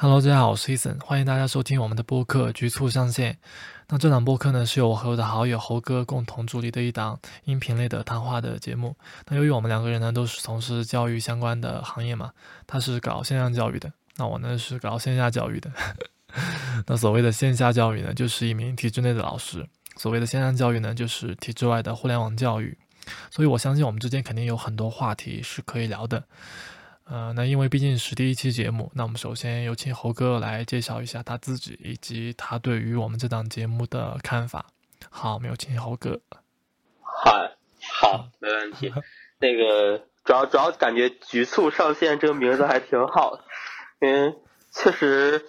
Hello，大家好，我是 Eason，欢迎大家收听我们的播客《局促上线》。那这档播客呢，是由我和我的好友猴哥共同主理的一档音频类的谈话的节目。那由于我们两个人呢，都是从事教育相关的行业嘛，他是搞线上教育的，那我呢是搞线下教育的。那所谓的线下教育呢，就是一名体制内的老师；所谓的线上教育呢，就是体制外的互联网教育。所以我相信我们之间肯定有很多话题是可以聊的。呃，那因为毕竟是第一期节目，那我们首先有请猴哥来介绍一下他自己以及他对于我们这档节目的看法。好，我们有请猴哥。好，好，没问题。那个主要主要感觉“局促上线”这个名字还挺好，因为确实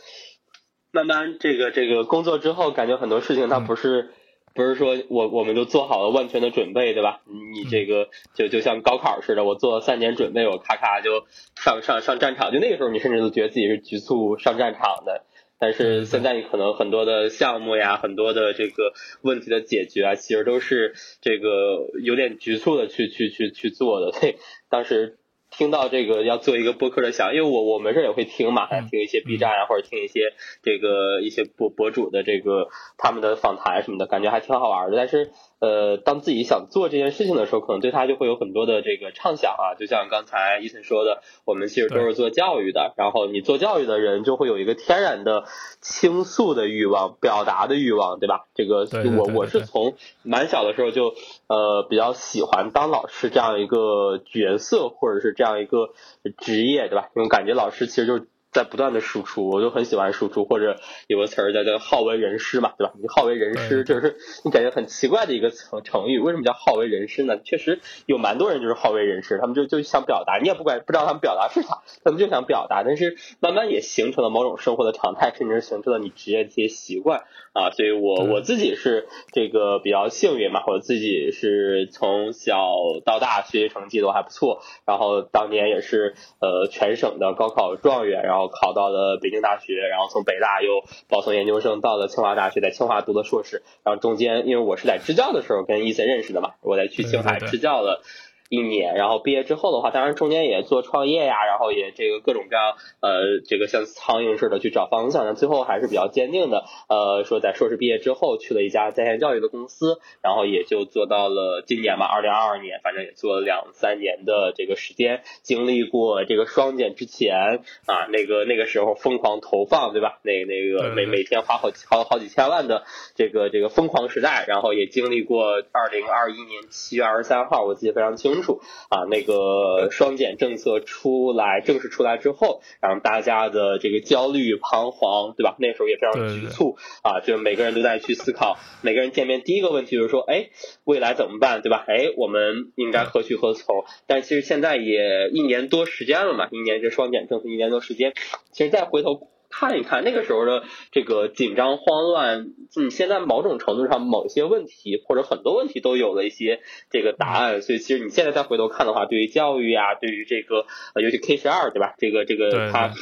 慢慢这个这个工作之后，感觉很多事情它不是。不是说我我们就做好了万全的准备，对吧？你这个就就像高考似的，我做了三年准备，我咔咔就上上上战场。就那个时候，你甚至都觉得自己是局促上战场的。但是现在，你可能很多的项目呀，很多的这个问题的解决啊，其实都是这个有点局促的去去去去做的。对，当时。听到这个要做一个播客的想，因为我我没事也会听嘛，听一些 B 站啊，或者听一些这个一些博博主的这个他们的访谈什么的，感觉还挺好玩的。但是。呃，当自己想做这件事情的时候，可能对他就会有很多的这个畅想啊。就像刚才伊森说的，我们其实都是做教育的。然后你做教育的人就会有一个天然的倾诉的欲望、表达的欲望，对吧？这个我我是从蛮小的时候就呃比较喜欢当老师这样一个角色，或者是这样一个职业，对吧？因为感觉老师其实就是。在不断的输出，我就很喜欢输出，或者有个词儿叫叫好为人师嘛，对吧？你好为人师，就是你感觉很奇怪的一个成成语。为什么叫好为人师呢？确实有蛮多人就是好为人师，他们就就想表达，你也不管不知道他们表达是啥，他们就想表达，但是慢慢也形成了某种生活的常态，甚至形成了你职业的一些习惯啊。所以我我自己是这个比较幸运嘛，我自己是从小到大学习成绩都还不错，然后当年也是呃全省的高考状元，然后。然后考到了北京大学，然后从北大又保送研究生到了清华大学，在清华读的硕士。然后中间，因为我是在支教的时候跟伊森认识的嘛，我在去青海支教了。一年，然后毕业之后的话，当然中间也做创业呀，然后也这个各种各样，呃，这个像苍蝇似的去找方向，但最后还是比较坚定的，呃，说在硕士毕业之后去了一家在线教育的公司，然后也就做到了今年吧，二零二二年，反正也做了两三年的这个时间，经历过这个双减之前啊，那个那个时候疯狂投放，对吧？那那个每每天花好好好几千万的这个这个疯狂时代，然后也经历过二零二一年七月二十三号，我记得非常清楚。清楚啊，那个双减政策出来正式出来之后，然后大家的这个焦虑彷徨，对吧？那时候也非常局促啊，就是每个人都在去思考，每个人见面第一个问题就是说，哎，未来怎么办，对吧？哎，我们应该何去何从？但其实现在也一年多时间了嘛，一年这双减政策一年多时间，其实再回头。看一看那个时候的这个紧张慌乱，嗯，现在某种程度上某些问题或者很多问题都有了一些这个答案，所以其实你现在再回头看的话，对于教育啊，对于这个呃，尤其 K 十二对吧？这个这个它。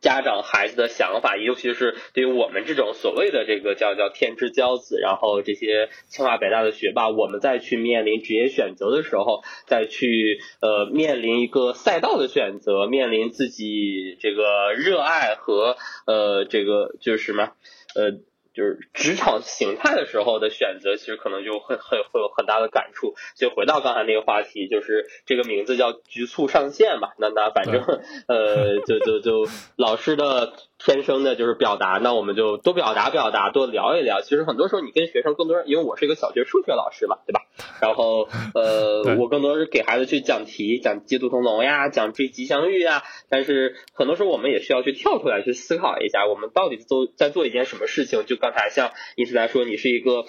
家长孩子的想法，尤其是对于我们这种所谓的这个叫叫天之骄子，然后这些清华北大的学霸，我们再去面临职业选择的时候，再去呃面临一个赛道的选择，面临自己这个热爱和呃这个就是什么呃。就是职场形态的时候的选择，其实可能就很很会有很大的感触。就回到刚才那个话题，就是这个名字叫“局促上线”嘛。那那反正呃，就就就老师的天生的就是表达，那我们就多表达表达，多聊一聊。其实很多时候你跟学生更多，因为我是一个小学数学老师嘛，对吧？然后呃，我更多是给孩子去讲题，讲鸡兔同笼呀，讲追吉祥玉呀。但是很多时候我们也需要去跳出来去思考一下，我们到底做在做一件什么事情？就刚才像伊斯来说，你是一个，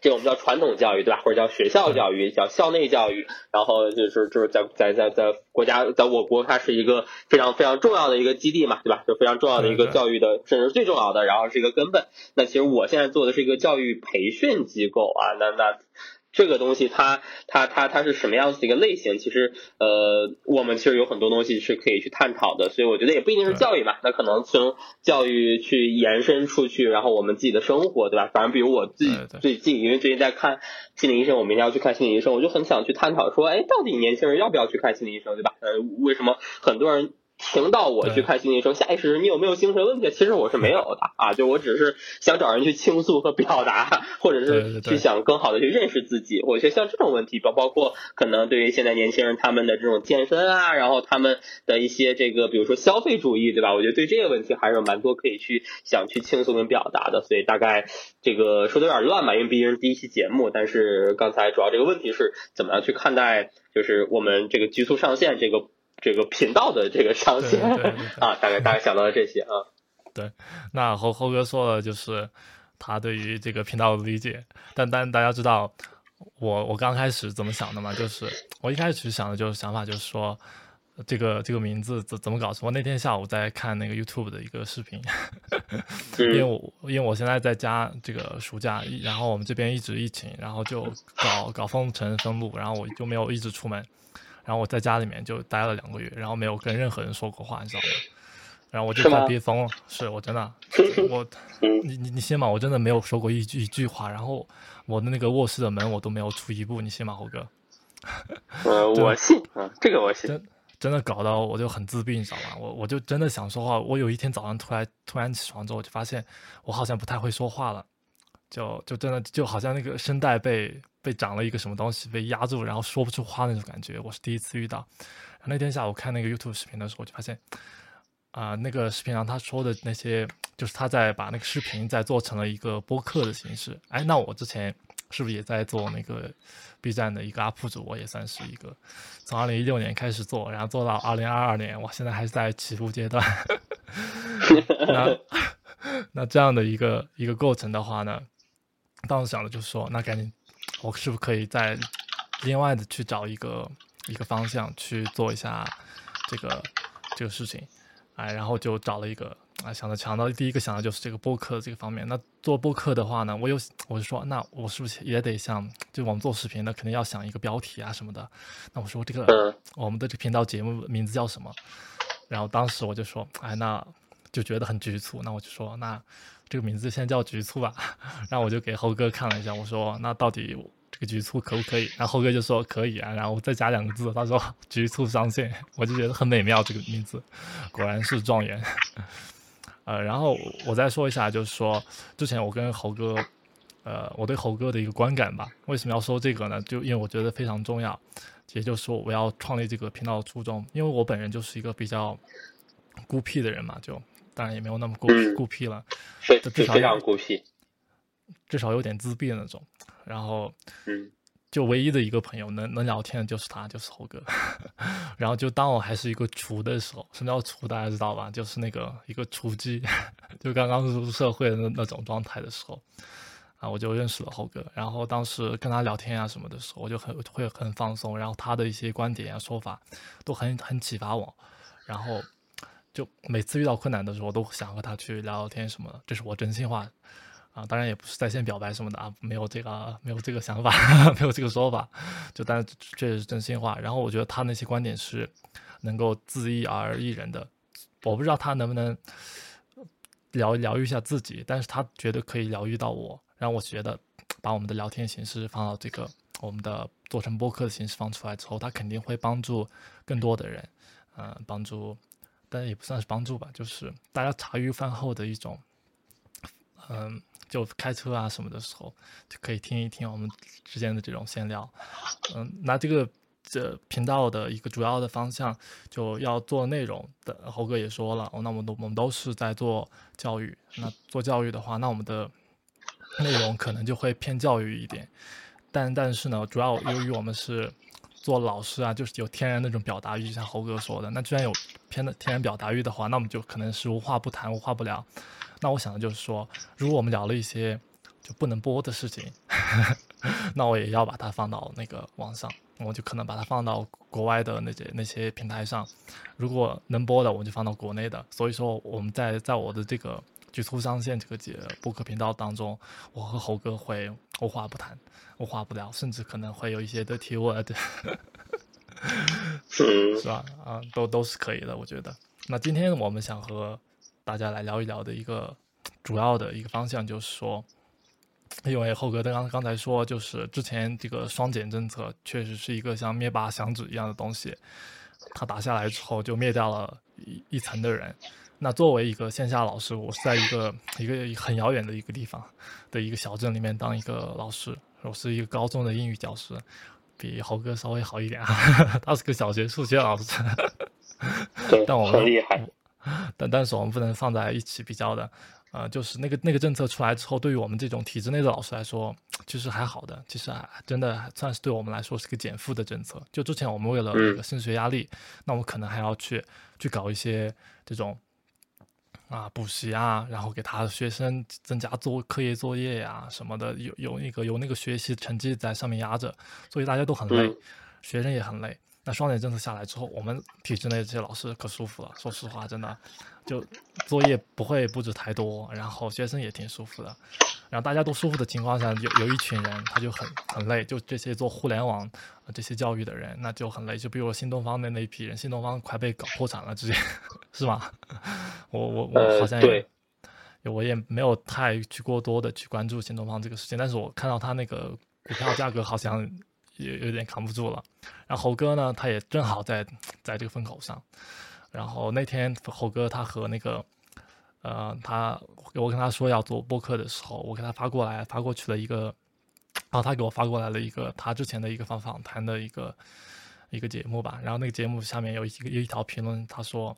这我们叫传统教育对吧？或者叫学校教育，叫校内教育。然后就是就是在在在在国家，在我国它是一个非常非常重要的一个基地嘛，对吧？就非常重要的一个教育的，甚至最重要的，然后是一个根本。那其实我现在做的是一个教育培训机构啊，那那。这个东西它它它它是什么样子的一个类型？其实呃，我们其实有很多东西是可以去探讨的，所以我觉得也不一定是教育嘛，那可能从教育去延伸出去，然后我们自己的生活，对吧？反正比如我自己最近，因为最近在看心理医生，我明天要去看心理医生，我就很想去探讨说，哎，到底年轻人要不要去看心理医生，对吧？呃，为什么很多人？听到我去看心理医生，下意识你有没有精神问题？其实我是没有的啊，就我只是想找人去倾诉和表达，或者是去想更好的去认识自己。我觉得像这种问题，包包括可能对于现在年轻人他们的这种健身啊，然后他们的一些这个比如说消费主义，对吧？我觉得对这个问题还是有蛮多可以去想去倾诉跟表达的。所以大概这个说的有点乱吧，因为毕竟是第一期节目。但是刚才主要这个问题是怎么样去看待，就是我们这个局促上线这个。这个频道的这个上限 啊，大概大概想到了这些啊。对，那猴猴哥说了，就是他对于这个频道的理解。但但大家知道，我我刚开始怎么想的嘛？就是我一开始想的就是想法，就是说这个这个名字怎怎么搞？我那天下午在看那个 YouTube 的一个视频，因为我因为我现在在家这个暑假，然后我们这边一直疫情，然后就搞搞封城封路，然后我就没有一直出门。然后我在家里面就待了两个月，然后没有跟任何人说过话，你知道吗？然后我就快憋疯了，是我真的，我，你你你信吗？我真的没有说过一句一句话，然后我的那个卧室的门我都没有出一步，你信吗，猴哥？呃，我信，啊，这个我信。真真的搞到我就很自闭，你知道吗？我我就真的想说话，我有一天早上突然突然起床之后，我就发现我好像不太会说话了，就就真的就好像那个声带被。被长了一个什么东西被压住，然后说不出话那种感觉，我是第一次遇到。那天下午看那个 YouTube 视频的时候，我就发现，啊，那个视频上他说的那些，就是他在把那个视频再做成了一个播客的形式。哎，那我之前是不是也在做那个 B 站的一个 UP 主？我也算是一个，从二零一六年开始做，然后做到二零二二年，我现在还是在起步阶段。那 那这样的一个一个过程的话呢，当时想的就是说，那赶紧。我是不是可以再另外的去找一个一个方向去做一下这个这个事情，哎，然后就找了一个啊，想到想到第一个想的就是这个播客这个方面。那做播客的话呢，我又我就说，那我是不是也得像就我们做视频的，肯定要想一个标题啊什么的。那我说这个我们的这频道节目名字叫什么？然后当时我就说，哎，那就觉得很局促。那我就说那。这个名字先叫局促吧，然后我就给猴哥看了一下，我说那到底这个局促可不可以？然后猴哥就说可以啊，然后再加两个字，他说局促上线，我就觉得很美妙，这个名字果然是状元。呃，然后我再说一下，就是说之前我跟猴哥，呃，我对猴哥的一个观感吧，为什么要说这个呢？就因为我觉得非常重要，也就是说我要创立这个频道的初衷，因为我本人就是一个比较孤僻的人嘛，就。当然也没有那么孤孤僻了，至少非常孤僻，至少有点自闭的那种。然后，嗯，就唯一的一个朋友能能聊天的就是他，就是猴哥。然后就当我还是一个雏的时候，什么叫雏？大家知道吧？就是那个一个雏鸡，就刚刚入社会的那那种状态的时候，啊，我就认识了猴哥。然后当时跟他聊天啊什么的时候，我就很会很放松。然后他的一些观点啊说法都很很启发我。然后。就每次遇到困难的时候，我都想和他去聊聊天什么的，这是我真心话啊。当然也不是在线表白什么的啊，没有这个没有这个想法，没有这个说法。就但确实是真心话。然后我觉得他那些观点是能够自意而一人的。我不知道他能不能疗疗愈一下自己，但是他觉得可以疗愈到我。让我觉得把我们的聊天形式放到这个我们的做成播客的形式放出来之后，他肯定会帮助更多的人，嗯，帮助。但也不算是帮助吧，就是大家茶余饭后的一种，嗯，就开车啊什么的时候，就可以听一听我们之间的这种闲聊。嗯，那这个这频道的一个主要的方向就要做内容的，猴哥也说了，那我们都我们都是在做教育。那做教育的话，那我们的内容可能就会偏教育一点。但但是呢，主要由于我们是。做老师啊，就是有天然那种表达欲，像猴哥说的。那既然有偏的天然表达欲的话，那我们就可能是无话不谈，无话不聊。那我想的就是说，如果我们聊了一些就不能播的事情，那我也要把它放到那个网上，我就可能把它放到国外的那些那些平台上。如果能播的，我就放到国内的。所以说，我们在在我的这个局促上线这个节播客频道当中，我和猴哥会无话不谈。无话不聊，甚至可能会有一些的提问，是吧？啊，都都是可以的，我觉得。那今天我们想和大家来聊一聊的一个主要的一个方向，就是说，因为猴哥刚刚才说，就是之前这个双减政策确实是一个像灭霸响指一样的东西他打下来之后就灭掉了一一层的人。那作为一个线下老师，我是在一个一个很遥远的一个地方的一个小镇里面当一个老师，我是一个高中的英语教师，比猴哥稍微好一点啊，他是个小学数学老师。但我们很厉害。但但是我们不能放在一起比较的，呃，就是那个那个政策出来之后，对于我们这种体制内的老师来说，其实还好的，其实还真的算是对我们来说是个减负的政策。就之前我们为了那个升学压力，那我们可能还要去去搞一些这种。啊，补习啊，然后给他的学生增加做课业作业呀什么的，有有那个有那个学习成绩在上面压着，所以大家都很累，学生也很累。那双减政策下来之后，我们体制内这些老师可舒服了。说实话，真的，就作业不会布置太多，然后学生也挺舒服的。然后大家都舒服的情况下，有有一群人他就很很累，就这些做互联网这些教育的人，那就很累。就比如新东方的那一批人，新东方快被搞破产了，直接 是吧？我我我好像也，我也没有太去过多的去关注新东方这个事情，但是我看到他那个股票价格好像。也有点扛不住了，然后猴哥呢，他也正好在在这个风口上。然后那天猴哥他和那个，呃，他我跟他说要做播客的时候，我给他发过来发过去了一个，然后他给我发过来了一个他之前的一个访访谈的一个一个节目吧。然后那个节目下面有一个有一条评论，他说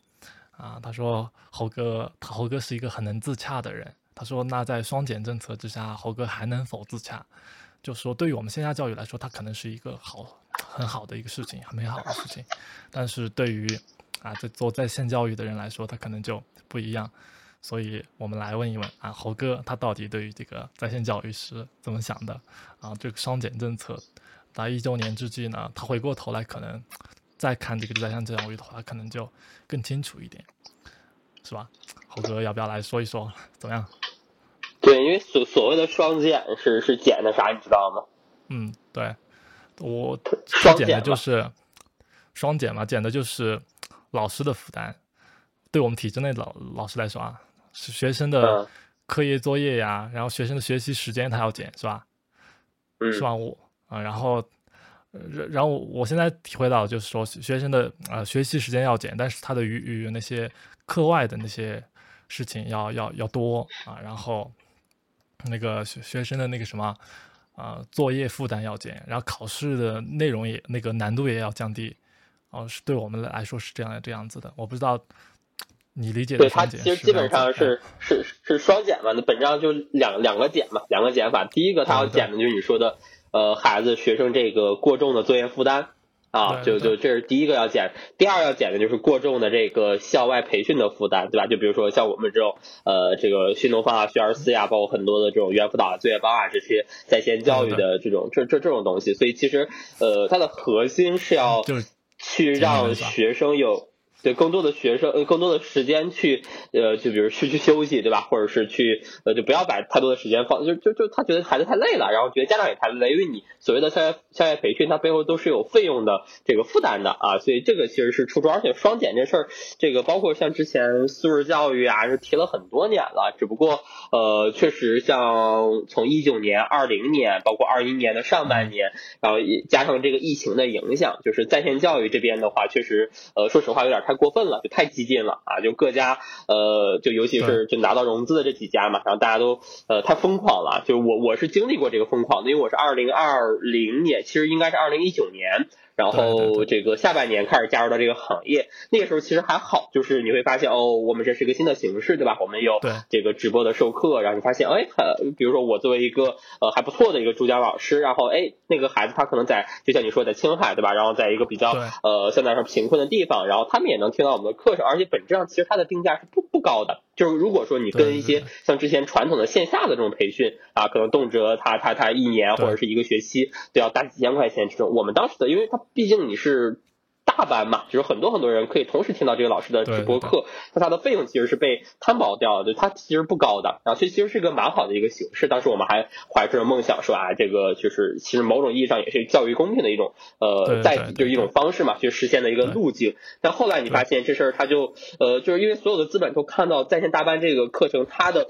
啊，他说猴哥他猴哥是一个很能自洽的人。他说那在双减政策之下，猴哥还能否自洽？就说，对于我们线下教育来说，它可能是一个好、很好的一个事情，很美好的事情。但是对于啊，在做在线教育的人来说，他可能就不一样。所以我们来问一问啊，猴哥他到底对于这个在线教育是怎么想的？啊，这个双减政策在一周年之际呢，他回过头来可能再看这个在线教育的话，可能就更清楚一点，是吧？猴哥要不要来说一说？怎么样？对，因为所所谓的双减是是减的啥，你知道吗？嗯，对，我双减的就是双减嘛，减的就是老师的负担。对我们体制内老老师来说啊，是学生的课业作业呀，然后学生的学习时间他要减，是吧？嗯，是吧？我啊，然后然然后我现在体会到就是说，学生的呃学习时间要减，但是他的与与那些课外的那些事情要要要多啊，然后。那个学学生的那个什么，啊，作业负担要减，然后考试的内容也那个难度也要降低，哦，是对我们来说是这样这样子的。我不知道你理解的对它其实基本上是是是双减嘛，那本质上就两两个减嘛，两个减法。第一个它要减的就是你说的，呃，孩子学生这个过重的作业负担。啊，就就这是第一个要减，第二要减的就是过重的这个校外培训的负担，对吧？就比如说像我们这种呃，这个新东方啊、学而思呀，包括很多的这种猿辅导啊、作业帮啊这些在线教育的这种这这这种东西，所以其实呃，它的核心是要去让学生有。对更多的学生，呃，更多的时间去，呃，就比如去去休息，对吧？或者是去，呃，就不要把太多的时间放，就就就他觉得孩子太累了，然后觉得家长也太累，因为你所谓的校外校外培训，它背后都是有费用的这个负担的啊，所以这个其实是出处。而且双减这事儿，这个包括像之前素质教育啊，是提了很多年了，只不过，呃，确实像从一九年、二零年，包括二一年的上半年，然后加上这个疫情的影响，就是在线教育这边的话，确实，呃，说实话有点太。过分了，就太激进了啊！就各家呃，就尤其是就拿到融资的这几家嘛，然后大家都呃太疯狂了。就我我是经历过这个疯狂的，因为我是二零二零年，其实应该是二零一九年。然后这个下半年开始加入到这个行业，那个时候其实还好，就是你会发现哦，我们这是一个新的形式，对吧？我们有这个直播的授课，然后你发现哎，比如说我作为一个呃还不错的一个助教老师，然后哎那个孩子他可能在就像你说在青海对吧？然后在一个比较呃相对来说贫困的地方，然后他们也能听到我们的课程，而且本质上其实它的定价是不不高的，就是如果说你跟一些像之前传统的线下的这种培训啊，可能动辄他他他一年或者是一个学期都要大几千块钱这种，我们当时的因为他。毕竟你是大班嘛，就是很多很多人可以同时听到这个老师的直播课，那它的费用其实是被摊薄掉的，它其实不高的，然后所以其实是一个蛮好的一个形式。当时我们还怀着梦想说啊，这个就是其实某种意义上也是教育公平的一种呃，在就是一种方式嘛，去实现的一个路径。但后来你发现这事儿他就呃，就是因为所有的资本都看到在线大班这个课程它的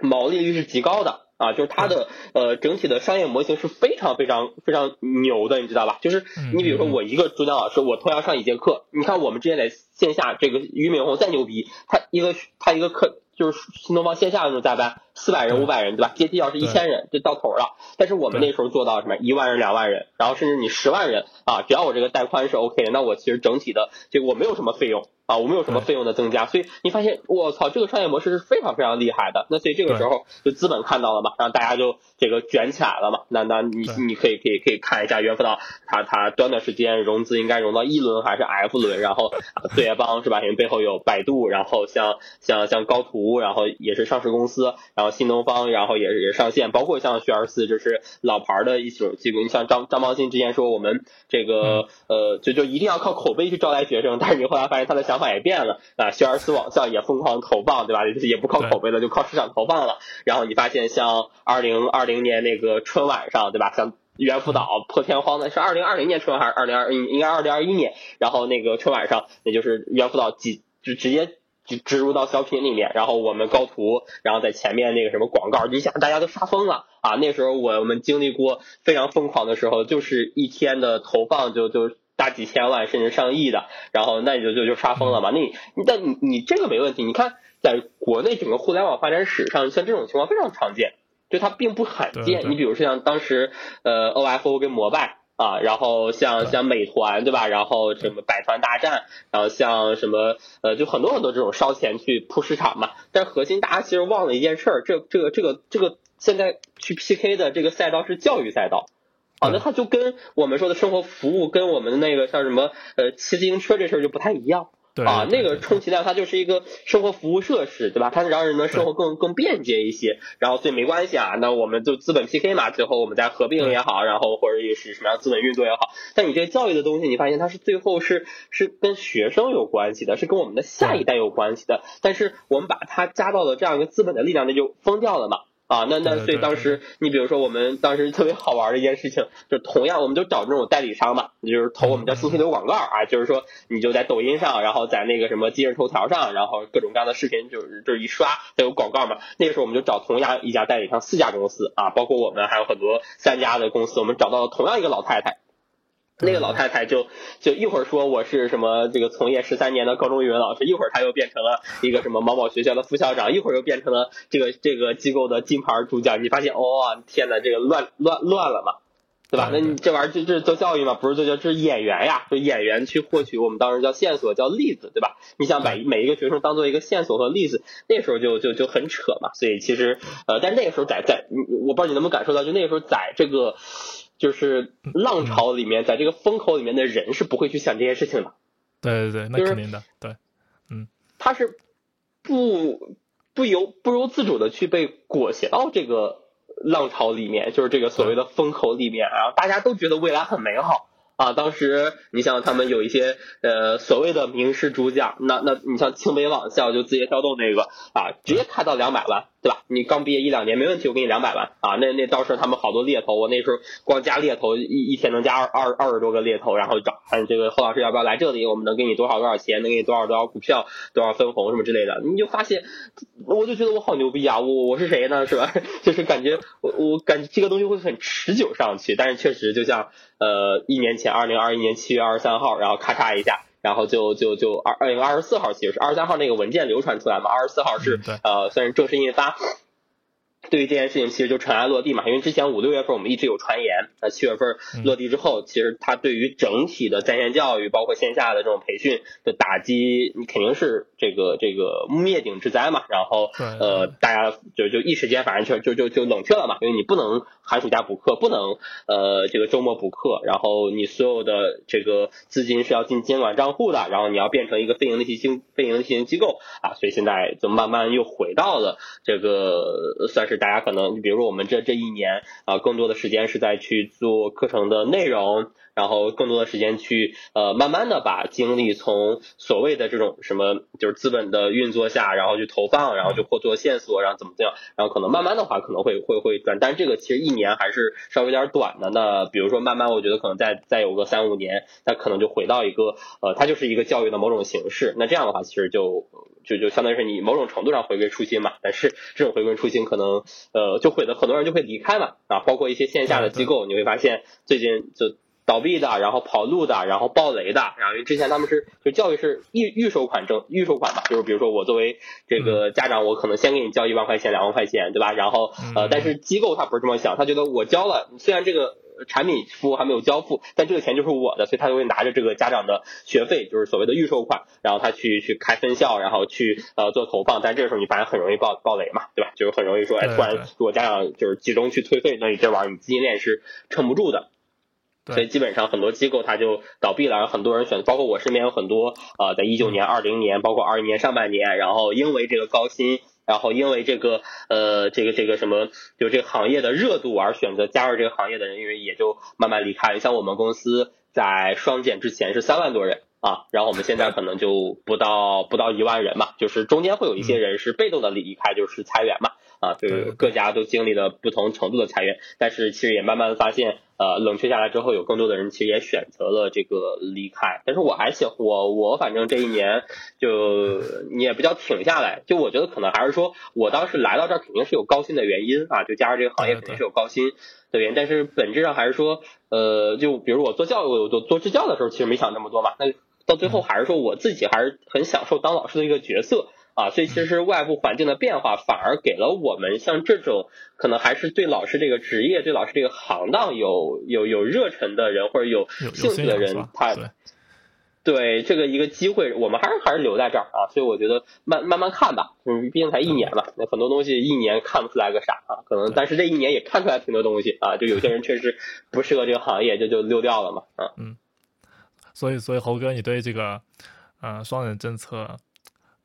毛利率是极高的。啊，就是它的呃整体的商业模型是非常非常非常牛的，你知道吧？就是你比如说我一个主讲老师，我同样上一节课，你看我们之前在线下这个俞敏洪再牛逼，他一个他一个课就是新东方线下的那种加班，四百人五百人对吧？阶梯要是一千人就到头了，但是我们那时候做到什么一万人两万人，然后甚至你十万人啊，只要我这个带宽是 OK 的，那我其实整体的这个我没有什么费用。啊，我没有什么费用的增加？所以你发现，我操，这个商业模式是非常非常厉害的。那所以这个时候就资本看到了嘛，然后大家就这个卷起来了嘛。那那你你可以可以可以看一下猿辅导，他他短短时间融资应该融到 E 轮还是 F 轮？然后对业帮是吧？因为背后有百度，然后像像像高途，然后也是上市公司，然后新东方，然后也也上线，包括像学而思，就是老牌的一种机构。你像张张邦新之前说，我们这个呃就就一定要靠口碑去招来学生，但是你后来发现他的想。法也变了啊，学而思网校也疯狂投放，对吧？也不靠口碑了，就靠市场投放了。然后你发现，像二零二零年那个春晚上，对吧？像猿辅导破天荒的是二零二零年春晚还是二零二应该二零二一年？然后那个春晚上，也就是猿辅导几就直接植植入到小品里面。然后我们高图，然后在前面那个什么广告，一下大家都杀疯了啊！那时候我们经历过非常疯狂的时候，就是一天的投放就就。大几千万甚至上亿的，然后那你就就就刷疯了嘛？那你但你你这个没问题。你看，在国内整个互联网发展史上，像这种情况非常常见，就它并不罕见。你比如说像当时呃 OFO 跟摩拜啊，然后像像美团对吧？然后什么百团大战，然后像什么呃就很多很多这种烧钱去铺市场嘛。但核心大家其实忘了一件事儿，这这个这个这个现在去 PK 的这个赛道是教育赛道。啊，那它就跟我们说的生活服务，跟我们的那个像什么呃骑自行车这事儿就不太一样。啊，那个充其量它就是一个生活服务设施，对吧？它是让人的生活更更便捷一些。然后所以没关系啊，那我们就资本 PK 嘛，最后我们再合并也好，然后或者也是什么样资本运作也好。但你这个教育的东西，你发现它是最后是是跟学生有关系的，是跟我们的下一代有关系的。但是我们把它加到了这样一个资本的力量，那就疯掉了嘛。啊，那那所以当时你比如说我们当时特别好玩的一件事情，就同样我们就找这种代理商嘛，就是投我们叫信息流广告啊，就是说你就在抖音上，然后在那个什么今日头条上，然后各种各样的视频就是就是一刷它有广告嘛。那个时候我们就找同样一家代理商四家公司啊，包括我们还有很多三家的公司，我们找到了同样一个老太太。那个老太太就就一会儿说我是什么这个从业十三年的高中语文老师，一会儿她又变成了一个什么某某学校的副校长，一会儿又变成了这个这个机构的金牌主讲。你发现哦，天哪，这个乱乱乱了嘛，对吧？那你这玩意儿这这是做教育吗？不是做教，这是演员呀，就演员去获取我们当时叫线索，叫例子，对吧？你想把每一个学生当做一个线索和例子，那时候就就就很扯嘛。所以其实呃，但那个时候在在，我不知道你能不能感受到，就那个时候在这个。就是浪潮里面，在这个风口里面的人是不会去想这些事情的。对对对，那肯定的，对，嗯，他是不不由不由自主的去被裹挟到这个浪潮里面，就是这个所谓的风口里面，然后大家都觉得未来很美好。啊，当时你像他们有一些呃所谓的名师主讲，那那你像清北网校就字节跳动那个啊，直接开到两百万，对吧？你刚毕业一两年没问题，我给你两百万啊。那那到时候他们好多猎头，我那时候光加猎头一一天能加二二二十多个猎头，然后找看这个侯老师要不要来这里，我们能给你多少多少钱，能给你多少多少股票，多少分红什么之类的，你就发现，我就觉得我好牛逼啊！我我是谁呢？是吧？就是感觉我我感觉这个东西会很持久上去，但是确实就像呃一年前。二零二一年七月二十三号，然后咔嚓一下，然后就就就二二月二十四号，其实是二十三号那个文件流传出来嘛，二十四号是呃算是正式印发。对于这件事情，其实就尘埃落定嘛。因为之前五六月份我们一直有传言，那七月份落地之后，其实它对于整体的在线教育，包括线下的这种培训的打击，你肯定是这个这个灭顶之灾嘛。然后呃，大家就就一时间反正就就就就冷却了嘛，因为你不能寒暑假补课，不能呃这个周末补课，然后你所有的这个资金是要进监管账户的，然后你要变成一个非盈利性非盈利性机构啊，所以现在就慢慢又回到了这个算是。大家可能，你比如说我们这这一年啊，更多的时间是在去做课程的内容。然后更多的时间去呃慢慢的把精力从所谓的这种什么就是资本的运作下，然后去投放，然后去获做线索，然后怎么怎么样，然后可能慢慢的话可能会会会转，但是这个其实一年还是稍微有点短的。那比如说慢慢，我觉得可能再再有个三五年，它可能就回到一个呃，它就是一个教育的某种形式。那这样的话，其实就就就相当于是你某种程度上回归初心嘛。但是这种回归初心可能呃就会的很多人就会离开嘛啊，包括一些线下的机构，你会发现最近就。倒闭的，然后跑路的，然后暴雷的，然后因为之前他们是就教育是预预收款证预收款嘛，就是比如说我作为这个家长，我可能先给你交一万块钱两万块钱，对吧？然后呃，但是机构他不是这么想，他觉得我交了，虽然这个产品服务还没有交付，但这个钱就是我的，所以他就会拿着这个家长的学费，就是所谓的预收款，然后他去去开分校，然后去呃做投放，但这个时候你发现很容易爆爆雷嘛，对吧？就是很容易说，哎，突然如果家长就是集中去退费，那你这玩意儿你资金链是撑不住的。所以基本上很多机构它就倒闭了，然后很多人选，包括我身边有很多呃，在一九年、二零年，包括二一年上半年，然后因为这个高薪，然后因为这个呃这个这个什么，就这个行业的热度而选择加入这个行业的人，因为也就慢慢离开。像我们公司在双减之前是三万多人啊，然后我们现在可能就不到不到一万人嘛，就是中间会有一些人是被动的离开，就是裁员嘛。啊，就是各家都经历了不同程度的裁员，但是其实也慢慢发现，呃，冷却下来之后，有更多的人其实也选择了这个离开。但是我还想，我我反正这一年就你也不叫挺下来，就我觉得可能还是说我当时来到这儿肯定是有高薪的原因啊，就加入这个行业肯定是有高薪的原因。但是本质上还是说，呃，就比如我做教育，我做做支教的时候，其实没想那么多嘛。那到最后还是说我自己还是很享受当老师的一个角色。啊，所以其实外部环境的变化反而给了我们像这种可能还是对老师这个职业、对老师这个行当有有有热忱的人或者有兴趣的人，他对这个一个机会，我们还是还是留在这儿啊。所以我觉得慢慢慢看吧，嗯，毕竟才一年嘛，那很多东西一年看不出来个啥啊，可能但是这一年也看出来挺多东西啊。就有些人确实不适合这个行业，就就溜掉了嘛，啊。嗯。所以，所以猴哥，你对这个呃双人政策？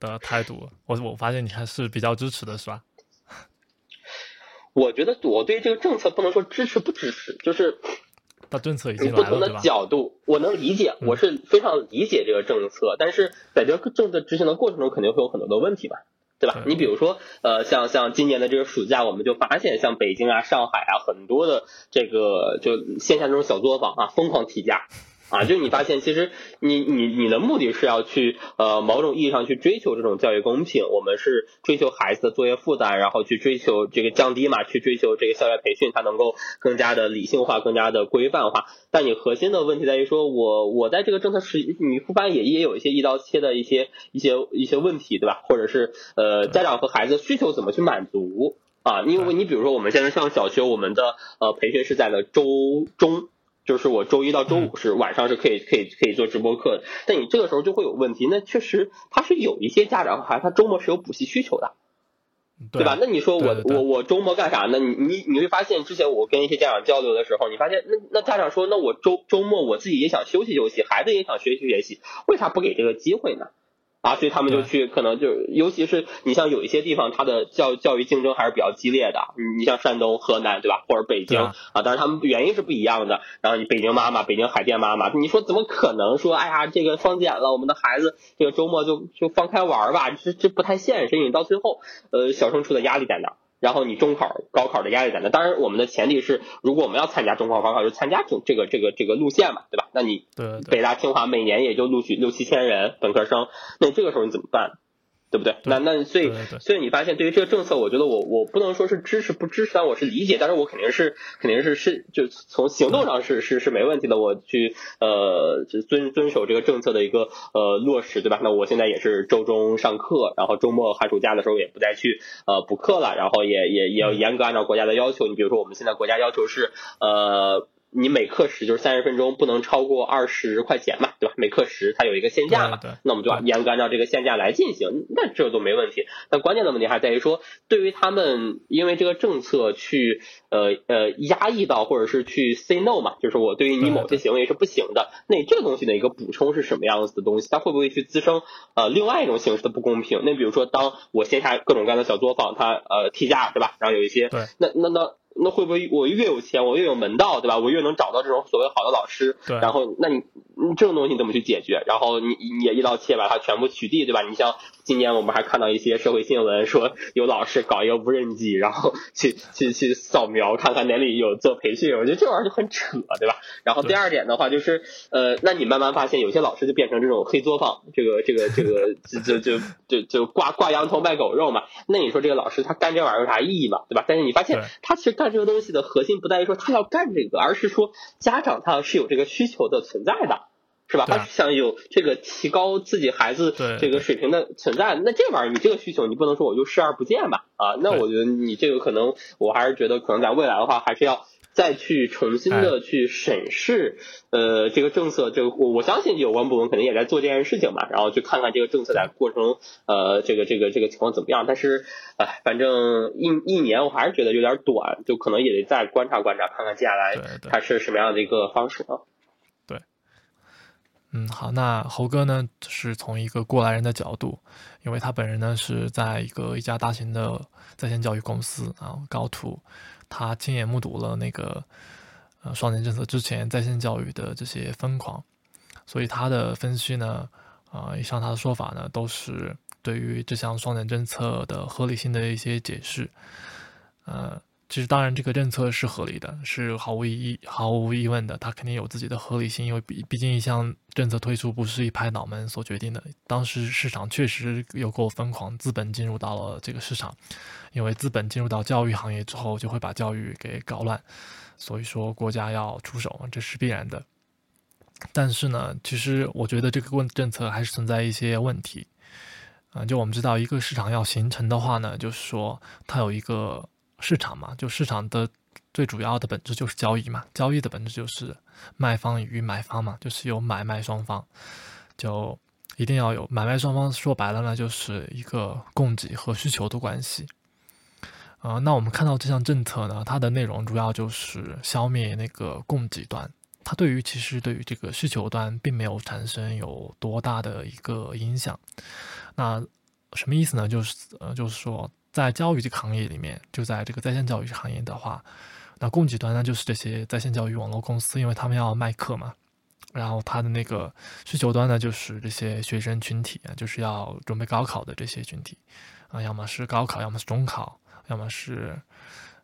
的态度，我我发现你还是比较支持的，是吧？我觉得我对这个政策不能说支持不支持，就是它政策已经不同的角度，我能理解，我是非常理解这个政策，但是在这个政策执行的过程中，肯定会有很多的问题吧，对吧？你比如说，呃，像像今年的这个暑假，我们就发现，像北京啊、上海啊，很多的这个就线下这种小作坊啊，疯狂提价。啊，就你发现，其实你你你的目的是要去呃某种意义上去追求这种教育公平，我们是追求孩子的作业负担，然后去追求这个降低嘛，去追求这个校外培训它能够更加的理性化，更加的规范化。但你核心的问题在于说，我我在这个政策是，你不发也也有一些一刀切的一些一些一些问题，对吧？或者是呃家长和孩子需求怎么去满足啊？因为你比如说我们现在上小学，我们的呃培训是在了周中。就是我周一到周五是晚上是可以可以可以做直播课的，但你这个时候就会有问题。那确实他是有一些家长孩子他周末是有补习需求的，对吧？那你说我我我周末干啥？呢你你你会发现，之前我跟一些家长交流的时候，你发现那那家长说，那我周周末我自己也想休息休息，孩子也想学习学习，为啥不给这个机会呢？啊，所以他们就去，可能就尤其是你像有一些地方，它的教教育竞争还是比较激烈的。你像山东、河南，对吧？或者北京啊，当然他们原因是不一样的。然后你北京妈妈、北京海淀妈妈，你说怎么可能说，哎呀，这个放假了，我们的孩子这个周末就就放开玩吧？这这不太现实。你到最后，呃，小升初的压力在哪？然后你中考、高考的压力在那，当然我们的前提是，如果我们要参加中考、高考，就参加这这个这个这个路线嘛，对吧？那你北大、清华每年也就录取六七千人本科生，那这个时候你怎么办？对不对？那那所以所以你发现，对于这个政策，我觉得我我不能说是支持不支持，但我是理解，但是我肯定是肯定是是就从行动上是是是没问题的，我去呃就遵遵守这个政策的一个呃落实，对吧？那我现在也是周中上课，然后周末寒暑假的时候也不再去呃补课了，然后也也也要严格按照国家的要求，你比如说我们现在国家要求是呃。你每课时就是三十分钟，不能超过二十块钱嘛，对吧？每课时它有一个限价嘛，那我们就严格按照这个限价来进行，那这都没问题。但关键的问题还在于说，对于他们因为这个政策去呃呃压抑到或者是去 say no 嘛，就是我对于你某些行为是不行的，那这个东西的一个补充是什么样子的东西？它会不会去滋生呃另外一种形式的不公平？那比如说，当我线下各种各样的小作坊它呃提价，对吧？然后有一些那那那。那会不会我越有钱，我越有门道，对吧？我越能找到这种所谓好的老师，对然后那你你这种东西你怎么去解决？然后你你也一刀切把它全部取缔，对吧？你像今年我们还看到一些社会新闻，说有老师搞一个无人机，然后去去去扫描，看看哪里有做培训，我觉得这玩意儿就很扯，对吧？然后第二点的话就是，呃，那你慢慢发现有些老师就变成这种黑作坊，这个这个这个就就就就就挂挂羊头卖狗肉嘛。那你说这个老师他干这玩意儿有啥意义嘛，对吧？但是你发现他其实干这个东西的核心不在于说他要干这个，而是说家长他是有这个需求的存在的。是吧？他是想有这个提高自己孩子对这个水平的存在。那这玩意儿，你这个需求，你不能说我就视而不见吧？啊，那我觉得你这个可能，我还是觉得可能在未来的话，还是要再去重新哎的去审视，呃，这个政策，这个我我相信有关部门肯定也在做这件事情嘛，然后去看看这个政策在过程中，呃，这个这个这个情况怎么样。但是，哎，反正一一年我还是觉得有点短，就可能也得再观察观察，看看接下来它是什么样的一个方式啊。对嗯，好，那猴哥呢，是从一个过来人的角度，因为他本人呢是在一个一家大型的在线教育公司啊高途，他亲眼目睹了那个呃双减政策之前在线教育的这些疯狂，所以他的分析呢，啊、以上他的说法呢，都是对于这项双减政策的合理性的一些解释，呃。其实，当然，这个政策是合理的，是毫无疑、毫无疑问的，它肯定有自己的合理性，因为毕毕竟一项政策推出不是一拍脑门所决定的。当时市场确实有够疯狂，资本进入到了这个市场，因为资本进入到教育行业之后，就会把教育给搞乱，所以说国家要出手，这是必然的。但是呢，其实我觉得这个问政策还是存在一些问题。嗯、就我们知道，一个市场要形成的话呢，就是说它有一个市场嘛，就市场的最主要的本质就是交易嘛，交易的本质就是卖方与买方嘛，就是有买卖双方，就一定要有买卖双方。说白了呢，就是一个供给和需求的关系。呃，那我们看到这项政策呢，它的内容主要就是消灭那个供给端，它对于其实对于这个需求端并没有产生有多大的一个影响。那什么意思呢？就是呃，就是说在教育这个行业里面，就在这个在线教育行业的话，那供给端呢就是这些在线教育网络公司，因为他们要卖课嘛。然后它的那个需求端呢，就是这些学生群体啊，就是要准备高考的这些群体啊，要么是高考，要么是中考，要么是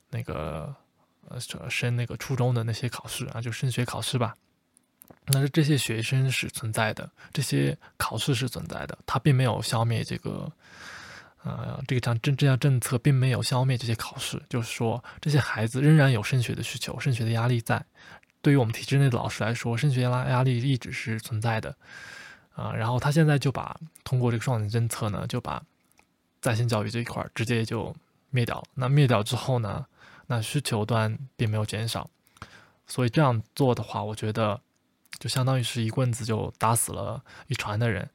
那个呃升那个初中的那些考试啊，就升学考试吧。那这些学生是存在的，这些考试是存在的，它并没有消灭这个，呃，这个政政这项政策并没有消灭这些考试，就是说这些孩子仍然有升学的需求，升学的压力在。对于我们体制内的老师来说，升学压压力一直是存在的，啊、然后他现在就把通过这个双减政策呢，就把在线教育这一块直接就灭掉了。那灭掉之后呢，那需求端并没有减少，所以这样做的话，我觉得就相当于是一棍子就打死了一船的人。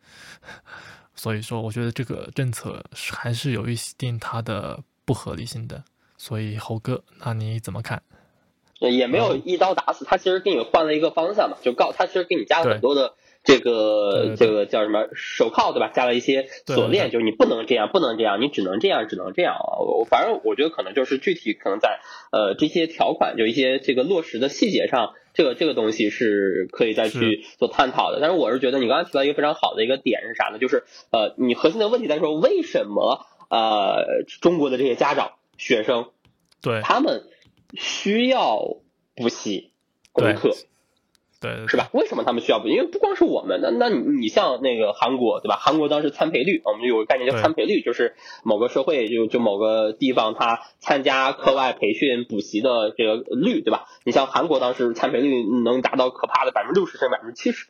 所以说，我觉得这个政策是还是有一定它的不合理性的。所以猴哥，那你怎么看？也没有嗯一刀打死，他其实给你换了一个方向嘛，就告他其实给你加了很多的这个这个叫什么手铐对吧？加了一些锁链，就是你不能这样，不能这样，你只能这样，只能这样啊。我反正我觉得可能就是具体可能在呃这些条款，就一些这个落实的细节上，这个这个东西是可以再去做探讨的。但是我是觉得你刚刚提到一个非常好的一个点是啥呢？就是呃你核心的问题在说为什么呃中国的这些家长学生对他们需要补习功对课，对对是吧？为什么他们需要补？因为不光是我们，那那你你像那个韩国，对吧？韩国当时参培率，我们有个概念叫参培率，就是某个社会就就某个地方他参加课外培训补习的这个率，对吧？你像韩国当时参培率能达到可怕的百分之六十甚至百分之七十。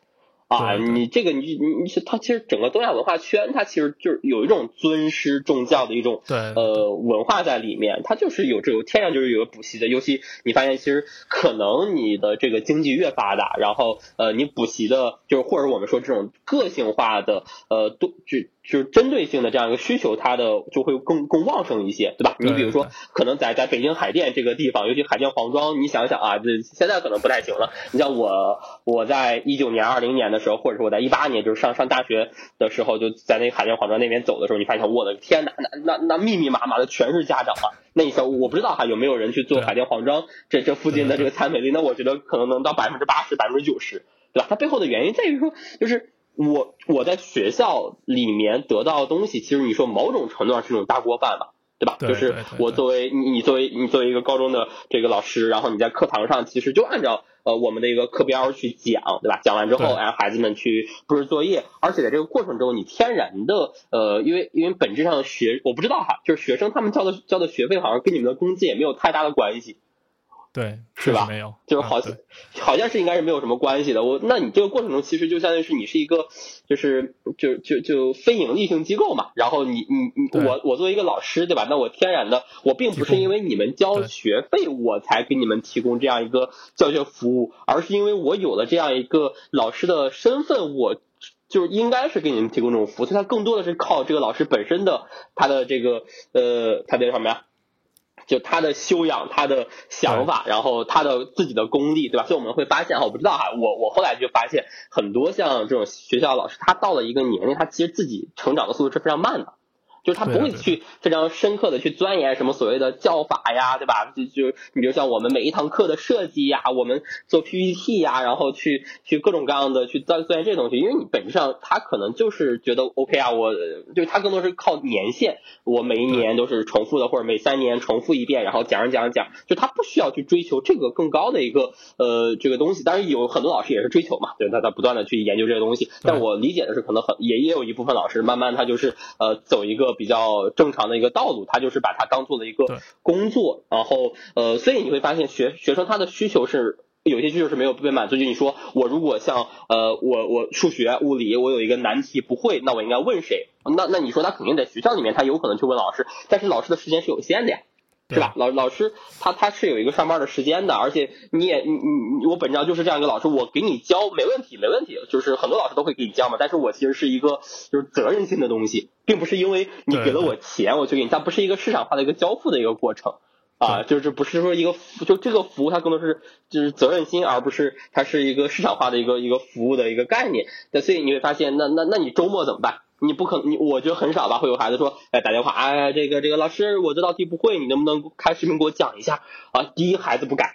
啊，你这个你你你是它其实整个东亚文化圈，它其实就是有一种尊师重教的一种对。呃文化在里面，它就是有这种天然就是有补习的，尤其你发现其实可能你的这个经济越发达，然后呃你补习的就是或者我们说这种个性化的呃多就就是针对性的这样一个需求，它的就会更更旺盛一些，对吧？你比如说，可能在在北京海淀这个地方，尤其海淀黄庄，你想想啊，这现在可能不太行了。你像我，我在一九年、二零年的时候，或者是我在一八年，就是上上大学的时候，就在那个海淀黄庄那边走的时候，你发现我的天哪，那那那密密麻麻的全是家长啊！那你说，我不知道还有没有人去做海淀黄庄这这附近的这个餐美丽？那我觉得可能能到百分之八十、百分之九十，对吧？它背后的原因在于说，就是。我我在学校里面得到的东西，其实你说某种程度上是一种大锅饭吧，对吧？就是我作为你你作为你作为一个高中的这个老师，然后你在课堂上其实就按照呃我们的一个课标去讲，对吧？讲完之后，哎，孩子们去布置作业，而且在这个过程中，你天然的呃，因为因为本质上学我不知道哈，就是学生他们交的交的学费好像跟你们的工资也没有太大的关系。对，是吧？没有，就是好像好像是应该是没有什么关系的。我那你这个过程中，其实就相当于是你是一个，就是就就就非盈利性机构嘛。然后你你你我我作为一个老师，对吧？那我天然的，我并不是因为你们交学费我才给你们提供这样一个教学服务，而是因为我有了这样一个老师的身份，我就是应该是给你们提供这种服务。所以它更多的是靠这个老师本身的他的这个呃他的什么呀？就他的修养，他的想法，然后他的自己的功力，对吧？所以我们会发现哈，我不知道哈，我我后来就发现很多像这种学校老师，他到了一个年龄，他其实自己成长的速度是非常慢的。就是他不会去非常深刻的去钻研什么所谓的教法呀，对吧？就就你比如像我们每一堂课的设计呀，我们做 PPT 呀，然后去去各种各样的去钻钻研这些东西，因为你本质上他可能就是觉得 OK 啊，我就他更多是靠年限，我每一年都是重复的，或者每三年重复一遍，然后讲讲讲，就他不需要去追求这个更高的一个呃这个东西。当然有很多老师也是追求嘛，对，他他不断的去研究这些东西。但我理解的是，可能很也也有一部分老师慢慢他就是呃走一个。比较正常的一个道路，他就是把它当做了一个工作，然后呃，所以你会发现学学生他的需求是有些需求是没有被满足。就你说我如果像呃我我数学物理我有一个难题不会，那我应该问谁？那那你说他肯定在学校里面，他有可能去问老师，但是老师的时间是有限的呀。是吧？老老师他他是有一个上班的时间的，而且你也你你我本质上就是这样一个老师，我给你教没问题没问题，就是很多老师都会给你教嘛。但是我其实是一个就是责任心的东西，并不是因为你给了我钱我去给你，它不是一个市场化的一个交付的一个过程啊，就是不是说一个就这个服务它更多是就是责任心，而不是它是一个市场化的一个一个服务的一个概念。那所以你会发现，那那那你周末怎么办？你不可能，你我觉得很少吧，会有孩子说，哎，打电话，哎，这个这个老师，我这道题不会，你能不能开视频给我讲一下？啊，第一孩子不敢，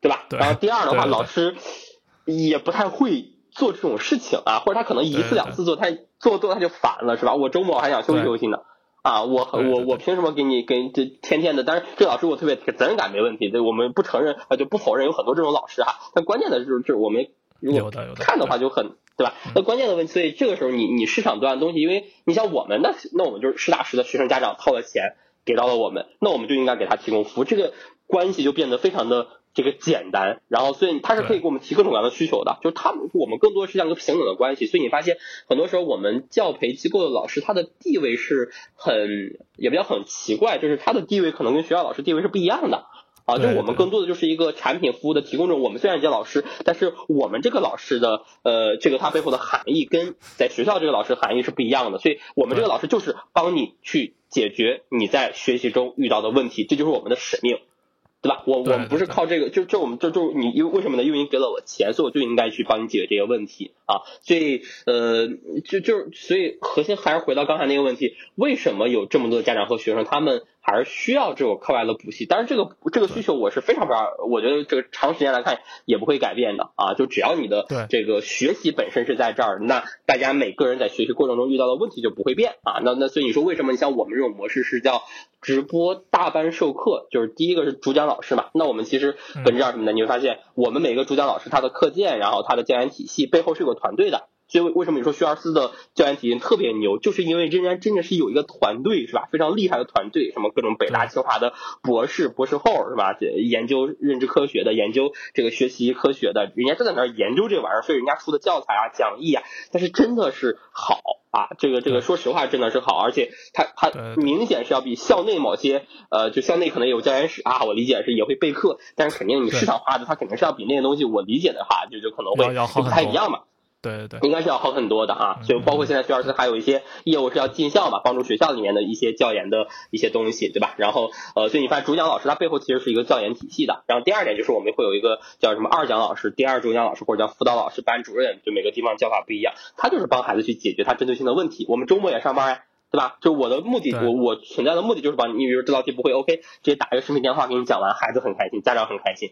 对吧？然后第二的话，老师也不太会做这种事情啊，或者他可能一次两次做，他做多他就烦了，是吧？我周末还想休息休息呢，啊，我我我凭什么给你给这天天的？但是这老师我特别责任感没问题，这，我们不承认啊，就不否认有很多这种老师哈，但关键的就是就是我们如果看的话就很。对吧？那关键的问题，所以这个时候你你市场端的东西，因为你像我们，那那我们就是实打实的学生家长掏了钱给到了我们，那我们就应该给他提供服务，这个关系就变得非常的这个简单。然后，所以他是可以给我们提各种各样的需求的，就是他们我们更多是像一个平等的关系。所以你发现很多时候我们教培机构的老师他的地位是很也比较很奇怪，就是他的地位可能跟学校老师地位是不一样的。啊，就我们更多的就是一个产品服务的提供者。我们虽然叫老师，但是我们这个老师的呃，这个他背后的含义跟在学校这个老师含义是不一样的。所以我们这个老师就是帮你去解决你在学习中遇到的问题，这就是我们的使命。对吧？我我们不是靠这个，就就我们就就你因为为什么呢？因为你给了我钱，所以我就应该去帮你解决这些问题啊。所以呃，就就所以核心还是回到刚才那个问题：为什么有这么多家长和学生，他们还是需要这种课外的补习？但是，这个这个需求我是非常非常，我觉得这个长时间来看也不会改变的啊。就只要你的这个学习本身是在这儿，那大家每个人在学习过程中遇到的问题就不会变啊。那那所以你说为什么你像我们这种模式是叫？直播大班授课，就是第一个是主讲老师嘛。那我们其实本质上什么呢？你会发现，我们每个主讲老师他的课件，然后他的教研体系背后是有个团队的。所以为什么你说学而思的教研体系特别牛？就是因为人家真的是有一个团队，是吧？非常厉害的团队，什么各种北大清华的博士、博士后，是吧？研究认知科学的，研究这个学习科学的，人家就在那儿研究这玩意儿，所以人家出的教材啊、讲义啊，但是真的是好啊！这个这个，说实话，真的是好，而且它它明显是要比校内某些呃，就校内可能有教研室啊，我理解是也会备课，但是肯定你市场化的，它肯定是要比那些东西我理解的话，就就可能会不太一样嘛。对对对，应该是要好很多的啊。就包括现在学而思还有一些业务是要进校嘛，帮助学校里面的一些教研的一些东西，对吧？然后呃，所以你发现主讲老师他背后其实是一个教研体系的。然后第二点就是我们会有一个叫什么二讲老师、第二主讲老师或者叫辅导老师、班主任，就每个地方叫法不一样，他就是帮孩子去解决他针对性的问题。我们周末也上班呀。对吧？就我的目的，我我存在的目的就是帮你，你比如这道题不会，OK，直接打一个视频电话给你讲完，孩子很开心，家长很开心。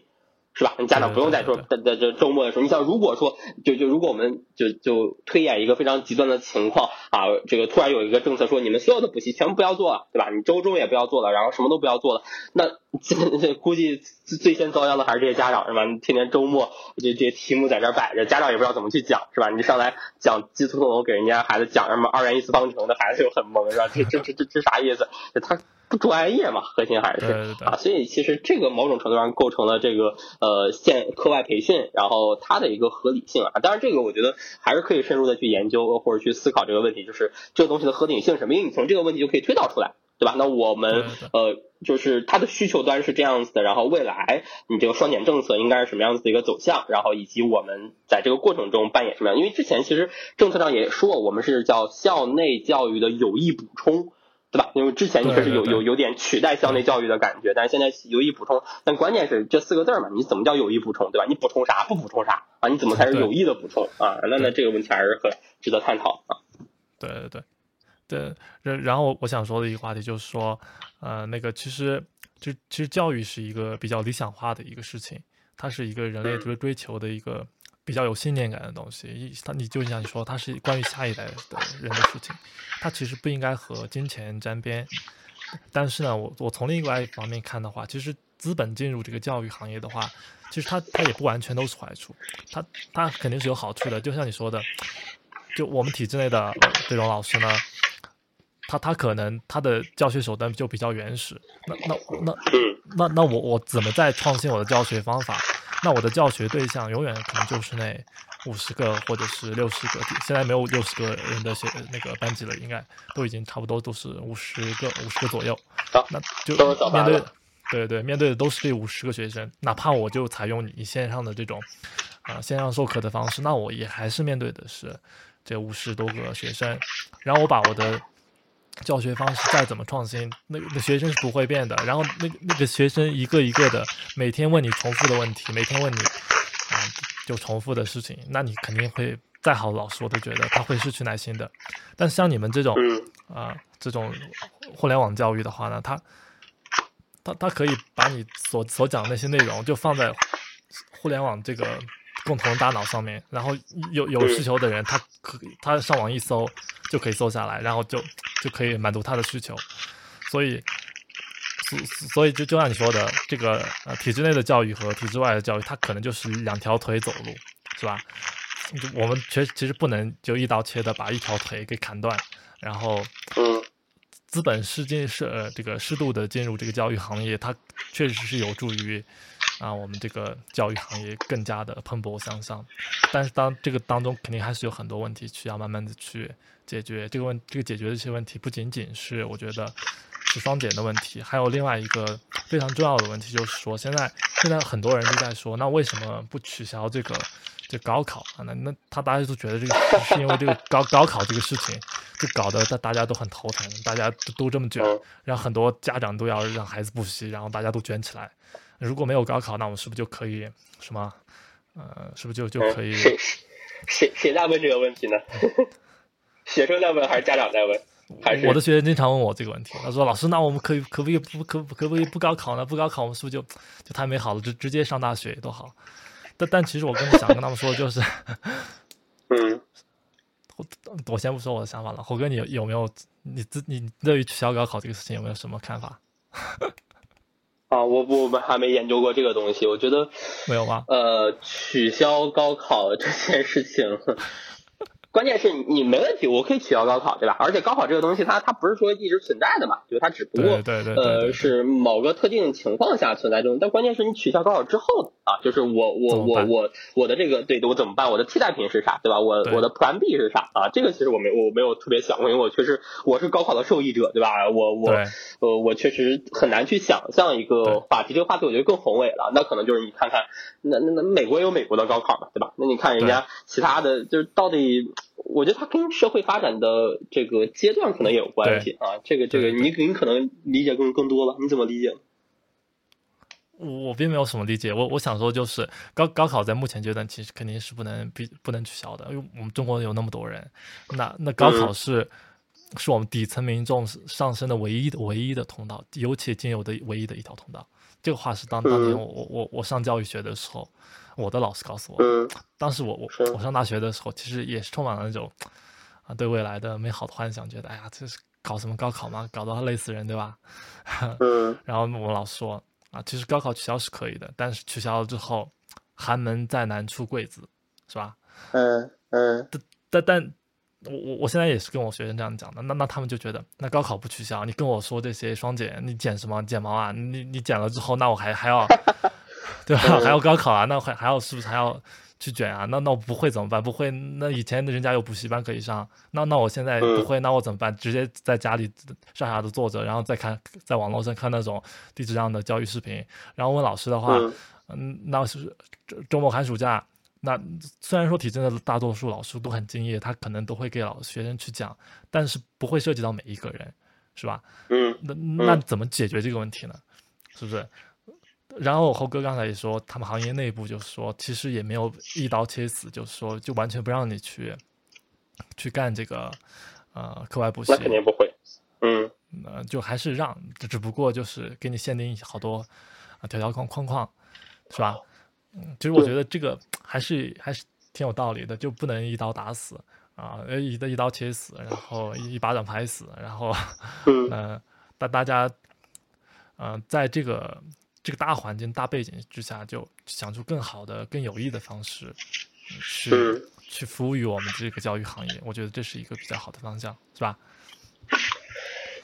是吧？你家长不用再说，在在这周末的时候，你想如果说，就就如果我们就就推演一个非常极端的情况啊，这个突然有一个政策说，你们所有的补习全部不要做了，对吧？你周中也不要做了，然后什么都不要做了，那这这 估计最先遭殃的还是这些家长，是吧？你天天周末这这些题目在这摆着，家长也不知道怎么去讲，是吧？你上来讲鸡兔同笼给人家孩子讲什么二元一次方程，那孩子就很懵，是吧？这这这这这啥意思？他。不专业嘛，核心还是啊，所以其实这个某种程度上构成了这个呃现课外培训，然后它的一个合理性啊。当然，这个我觉得还是可以深入的去研究或者去思考这个问题，就是这个东西的合理性什么？因为你从这个问题就可以推导出来，对吧？那我们呃就是它的需求端是这样子的，然后未来你这个双减政策应该是什么样子的一个走向，然后以及我们在这个过程中扮演什么样？因为之前其实政策上也说，我们是叫校内教育的有益补充。对吧？因为之前确实有有有点取代校内教育的感觉，但是现在有意补充。但关键是这四个字嘛，你怎么叫有意补充？对吧？你补充啥？不补充啥啊？你怎么才是有意的补充啊？那那这个问题还是很值得探讨啊。对对对对，然然后我想说的一个话题就是说，呃，那个其实就其实教育是一个比较理想化的一个事情，它是一个人类追追求的一个。比较有信念感的东西，一它你就像你说，它是关于下一代的人的事情，它其实不应该和金钱沾边。但是呢，我我从另外一方面看的话，其实资本进入这个教育行业的话，其实它它也不完全都是坏处，它它肯定是有好处的。就像你说的，就我们体制内的这种老师呢，他他可能他的教学手段就比较原始，那那那那那我我怎么在创新我的教学方法？那我的教学对象永远可能就是那五十个或者是六十个，现在没有六十个人的学那个班级了，应该都已经差不多都是五十个五十个左右。那就面对，对对，面对的都是这五十个学生，哪怕我就采用你线上的这种啊线上授课的方式，那我也还是面对的是这五十多个学生，然后我把我的。教学方式再怎么创新，那那学生是不会变的。然后那那个学生一个一个的每天问你重复的问题，每天问你啊就重复的事情，那你肯定会再好的老师我都觉得他会失去耐心的。但像你们这种啊这种互联网教育的话呢，他他他可以把你所所讲的那些内容就放在互联网这个。共同大脑上面，然后有有需求的人，他可他上网一搜就可以搜下来，然后就就可以满足他的需求。所以，所所以就就像你说的，这个呃体制内的教育和体制外的教育，它可能就是两条腿走路，是吧？我们确其实不能就一刀切的把一条腿给砍断，然后，资本是进是呃这个适度的进入这个教育行业，它确实是有助于。啊，我们这个教育行业更加的蓬勃向上，但是当这个当中肯定还是有很多问题需要慢慢的去解决。这个问这个解决的这些问题不仅仅是我觉得是双减的问题，还有另外一个非常重要的问题，就是说现在现在很多人都在说，那为什么不取消这个这高考啊？那那他大家都觉得这个是因为这个高高考这个事情就搞得大大家都很头疼，大家都都这么卷，然后很多家长都要让孩子补习，然后大家都卷起来。如果没有高考，那我们是不是就可以什么？呃，是不是就就可以？谁谁谁在问这个问题呢？学生在问还是家长在问？还是我的学生经常问我这个问题。他说：“老师，那我们可以可不可以不可可不可以不高考呢？不高考，我们是不是就就太美好了？直直接上大学多好？”但但其实我跟想跟他们说，就是，嗯，我我先不说我的想法了。猴哥，你有没有你自你对于取消高考这个事情有没有什么看法？啊，我我们还没研究过这个东西，我觉得没有吧？呃，取消高考这件事情，关键是你没问题，我可以取消高考，对吧？而且高考这个东西，它它不是说一直存在的嘛，就它只不过对对呃是某个特定情况下存在这种，但关键是你取消高考之后啊，就是我我我我我的这个对我怎么办？我的替代品是啥，对吧？我我的 Plan B 是啥啊？这个其实我没我没有特别想过，因为我确实我是高考的受益者，对吧？我我呃我确实很难去想象一个话题，这个话题我觉得更宏伟了。那可能就是你看看，那那那美国有美国的高考嘛，对吧？那你看人家其他的，就是到底，我觉得它跟社会发展的这个阶段可能也有关系啊。这个这个你你可能理解更更多了，你怎么理解？我并没有什么理解，我我想说就是高高考在目前阶段其实肯定是不能必不能取消的，因为我们中国有那么多人，那那高考是是我们底层民众上升的唯一的唯一的通道，尤其仅有的唯一的一条通道。这个话是当当年我我我我上教育学的时候，我的老师告诉我，当时我我我上大学的时候，其实也是充满了那种啊对未来的美好的幻想，觉得哎呀这是搞什么高考嘛，搞到累死人对吧？嗯然后我们老师说。啊，其实高考取消是可以的，但是取消了之后，寒门再难出贵子，是吧？嗯嗯。但但但，我我我现在也是跟我学生这样讲的，那那他们就觉得，那高考不取消，你跟我说这些双减，你减什么？减毛啊？你你减了之后，那我还还要，对吧？还要高考啊？那还还要是不是还要？去卷啊，那那我不会怎么办？不会，那以前人家有补习班可以上，那那我现在不会，那我怎么办？直接在家里傻傻的坐着，然后再看，在网络上看那种地质上的教育视频，然后问老师的话，嗯，那是周周末寒暑假，那虽然说体制内的大多数老师都很敬业，他可能都会给老学生去讲，但是不会涉及到每一个人，是吧？嗯，那那怎么解决这个问题呢？是不是？然后猴哥刚才也说，他们行业内部就是说，其实也没有一刀切死，就是说就完全不让你去去干这个呃课外补习。那肯定不会，嗯，呃，就还是让，只不过就是给你限定好多啊条条框框框，是吧？嗯，其实我觉得这个还是还是挺有道理的，就不能一刀打死啊，一的一刀切死，然后一巴掌拍死，然后嗯，大大家嗯在这个。这个大环境、大背景之下，就想出更好的、更有益的方式，去去服务于我们这个教育行业。我觉得这是一个比较好的方向，是吧？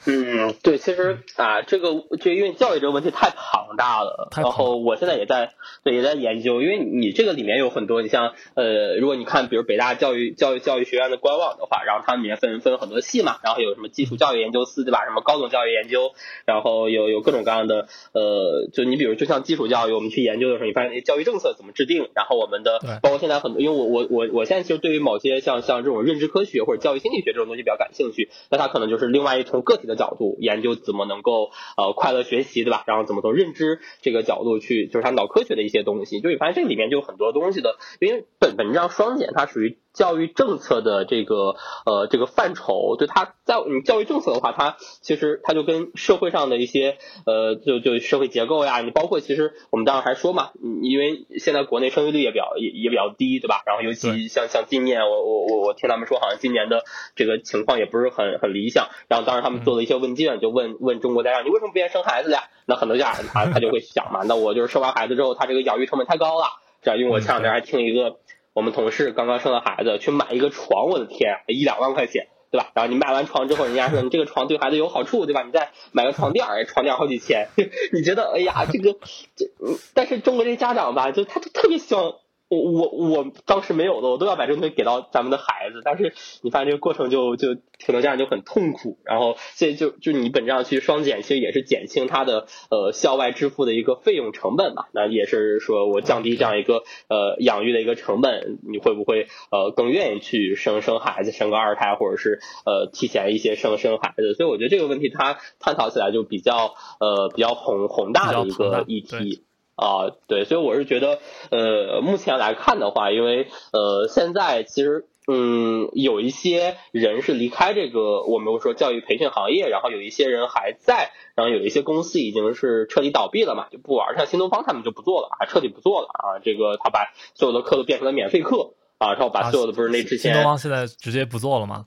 嗯，对，其实啊，这个就因为教育这个问题太庞大了，然后我现在也在对也在研究，因为你这个里面有很多，你像呃，如果你看比如北大教育教育教育学院的官网的话，然后它里面分分很多系嘛，然后有什么基础教育研究司对吧？什么高等教育研究，然后有有各种各样的呃，就你比如就像基础教育，我们去研究的时候，你发现教育政策怎么制定，然后我们的包括现在很多，因为我我我我现在其实对于某些像像这种认知科学或者教育心理学这种东西比较感兴趣，那它可能就是另外一从个体的。角度研究怎么能够呃快乐学习对吧？然后怎么从认知这个角度去就是他脑科学的一些东西，就你发现这里面就有很多东西的，因为本本质上双减它属于。教育政策的这个呃这个范畴，就它在你教育政策的话，它其实它就跟社会上的一些呃就就社会结构呀，你包括其实我们当时还说嘛，因为现在国内生育率也比较也也比较低，对吧？然后尤其像像今年，我我我我听他们说，好像今年的这个情况也不是很很理想。然后当时他们做了一些问卷，就问问中国家长，你为什么不愿意生孩子呀？那很多家长他他就会想嘛，那我就是生完孩子之后，他这个养育成本太高了。这样，因为我前两天还听一个。我们同事刚刚生了孩子，去买一个床，我的天，一两万块钱，对吧？然后你买完床之后，人家说你这个床对孩子有好处，对吧？你再买个床垫，床垫好几千，你觉得，哎呀，这个这，但是中国这家长吧，就他就特别希望。我我我当时没有的，我都要把这东西给到咱们的孩子，但是你发现这个过程就就挺多家长就很痛苦，然后所以就就你本质上去双减，其实也是减轻他的呃校外支付的一个费用成本吧，那也是说我降低这样一个呃养育的一个成本，你会不会呃更愿意去生生孩子，生个二胎，或者是呃提前一些生生孩子？所以我觉得这个问题它探讨起来就比较呃比较宏宏大的一个议题。啊，对，所以我是觉得，呃，目前来看的话，因为呃，现在其实，嗯，有一些人是离开这个我们说教育培训行业，然后有一些人还在，然后有一些公司已经是彻底倒闭了嘛，就不玩，像新东方他们就不做了啊，彻底不做了啊，这个他把所有的课都变成了免费课啊，然后把所有的不是那之前新东方现在直接不做了吗？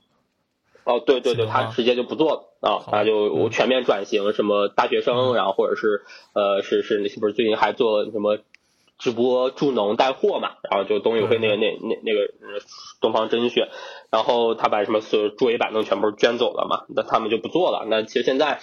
哦，对对对，他直接就不做了啊，他就全面转型，什么大学生，然后或者是呃，是是那些不是最近还做什么直播助农带货嘛，然后就冬运会那个那那那个东方甄选，然后他把什么所有桌椅板凳全部捐走了嘛，那他们就不做了。那其实现在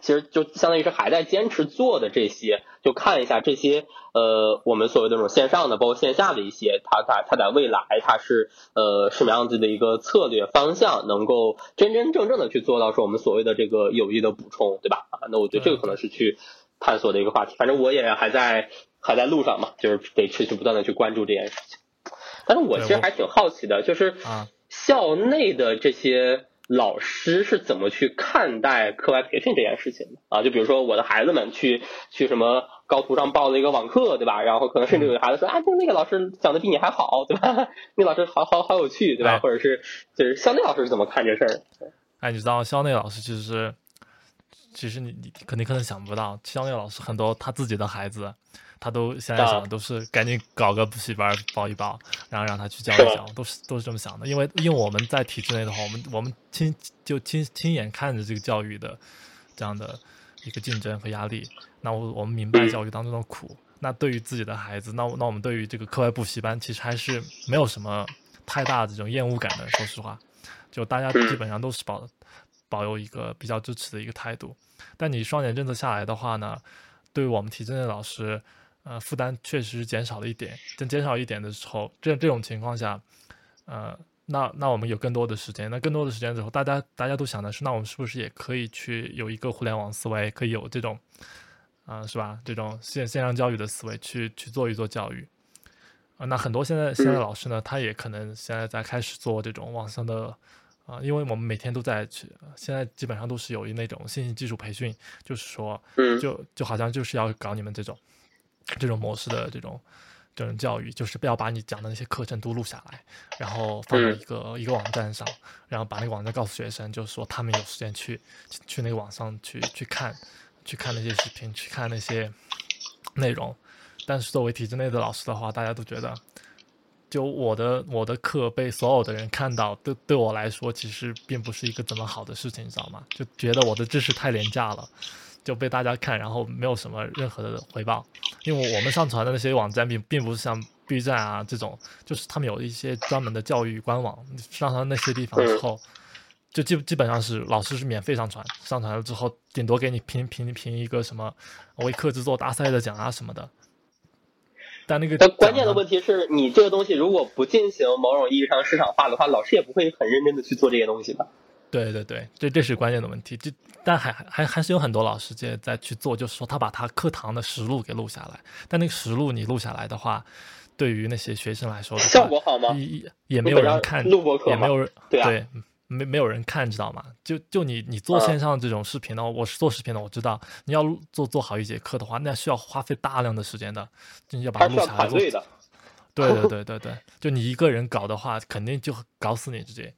其实就相当于是还在坚持做的这些，就看一下这些呃我们所谓的这种线上的，包括线下的一些，它它它在未来它是呃什么样子的一个策略方向，能够真真正正的去做到说我们所谓的这个有益的补充，对吧？啊，那我觉得这个可能是去探索的一个话题。反正我也还在还在路上嘛，就是得持续不断的去关注这件事情。但是我其实还挺好奇的，就是校内的这些。老师是怎么去看待课外培训这件事情的啊？就比如说我的孩子们去去什么高途上报了一个网课，对吧？然后可能甚至有的孩子说，啊，就那个老师讲的比你还好，对吧？那老师好好好有趣，对吧？或者是就是校内老师是怎么看这事儿？哎，你知道校内老师其实是，其实你你肯定可能想不到，校内老师很多他自己的孩子。他都现在想的都是赶紧搞个补习班报一报，然后让他去教一教，都是都是这么想的。因为因为我们在体制内的话，我们我们亲就亲亲眼看着这个教育的这样的一个竞争和压力，那我我们明白教育当中的苦。那对于自己的孩子，那那我们对于这个课外补习班，其实还是没有什么太大的这种厌恶感的。说实话，就大家基本上都是保保有一个比较支持的一个态度。但你双减政策下来的话呢，对于我们体制内的老师。呃，负担确实减少了一点，但减少一点的时候，这这种情况下，呃，那那我们有更多的时间，那更多的时间之后，大家大家都想的是，那我们是不是也可以去有一个互联网思维，可以有这种，啊，是吧？这种线线上教育的思维去去做一做教育，啊，那很多现在现在老师呢，他也可能现在在开始做这种网上的，啊，因为我们每天都在去，现在基本上都是有那种信息技术培训，就是说，就就好像就是要搞你们这种。这种模式的这种这种教育，就是不要把你讲的那些课程都录下来，然后放到一个一个网站上，然后把那个网站告诉学生，就是说他们有时间去去那个网上去去看，去看那些视频，去看那些内容。但是作为体制内的老师的话，大家都觉得，就我的我的课被所有的人看到，对对我来说其实并不是一个怎么好的事情，你知道吗？就觉得我的知识太廉价了。就被大家看，然后没有什么任何的回报，因为我们上传的那些网站并并不是像 B 站啊这种，就是他们有一些专门的教育官网，上传那些地方之后，就基基本上是老师是免费上传，上传了之后顶多给你评评评一个什么为课制作大赛的奖啊什么的。但那个但关键的问题是你这个东西如果不进行某种意义上市场化的话，老师也不会很认真的去做这些东西吧。对对对，这这是关键的问题。这但还还还是有很多老师在在去做，就是说他把他课堂的实录给录下来。但那个实录你录下来的话，对于那些学生来说，效果好吗？也也没有人看，录播课也没有人对对，没没有人看，知道吗？就就你你做线上这种视频的，我是做视频的，我知道你要做做好一节课的话，那需要花费大量的时间的，你要把它录下来做。对对对对对，就你一个人搞的话，肯定就搞死你直接。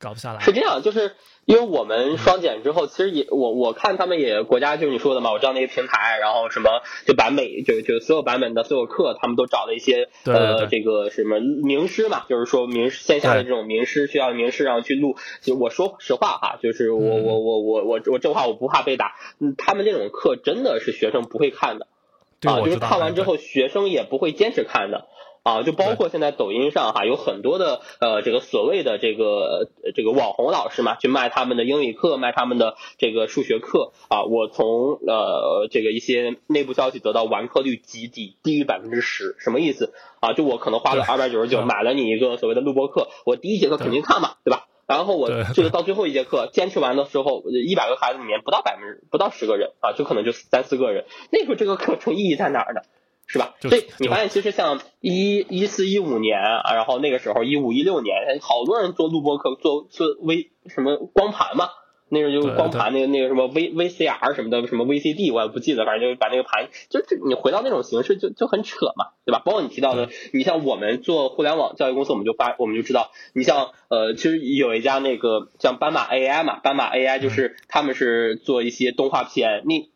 搞不下来是这样，就是因为我们双减之后，其实也我我看他们也国家就是你说的嘛，我知道那个平台，然后什么就把每就就所有版本的所有课，他们都找了一些呃这个什么名师嘛，就是说名线下的这种名师需要名师然后去录。就我说实话哈，就是我我我我我我这话我不怕被打，嗯，他们这种课真的是学生不会看的啊，就是看完之后学生也不会坚持看的。啊，就包括现在抖音上哈，有很多的呃，这个所谓的这个这个网红老师嘛，去卖他们的英语课，卖他们的这个数学课啊。我从呃这个一些内部消息得到，完课率极低，低于百分之十，什么意思啊？就我可能花了二百九十九买了你一个所谓的录播课，我第一节课肯定看嘛，对吧？然后我这个到最后一节课坚持完的时候，一百个孩子里面不到百分之不到十个人啊，就可能就三四个人，那时候这个课程意义在哪儿呢？是吧？所以你发现，其实像一一四一五年啊，然后那个时候一五一六年，好多人做录播课，做做微什么光盘嘛，那时候就光盘那个那个什么 V VCR 什么的，什么 VCD 我也不记得，反正就把那个盘，就就你回到那种形式就就很扯嘛，对吧？包括你提到的，你像我们做互联网教育公司，我们就发我们就知道，你像呃，其实有一家那个像斑马 AI 嘛，斑马 AI 就是他们是做一些动画片，你。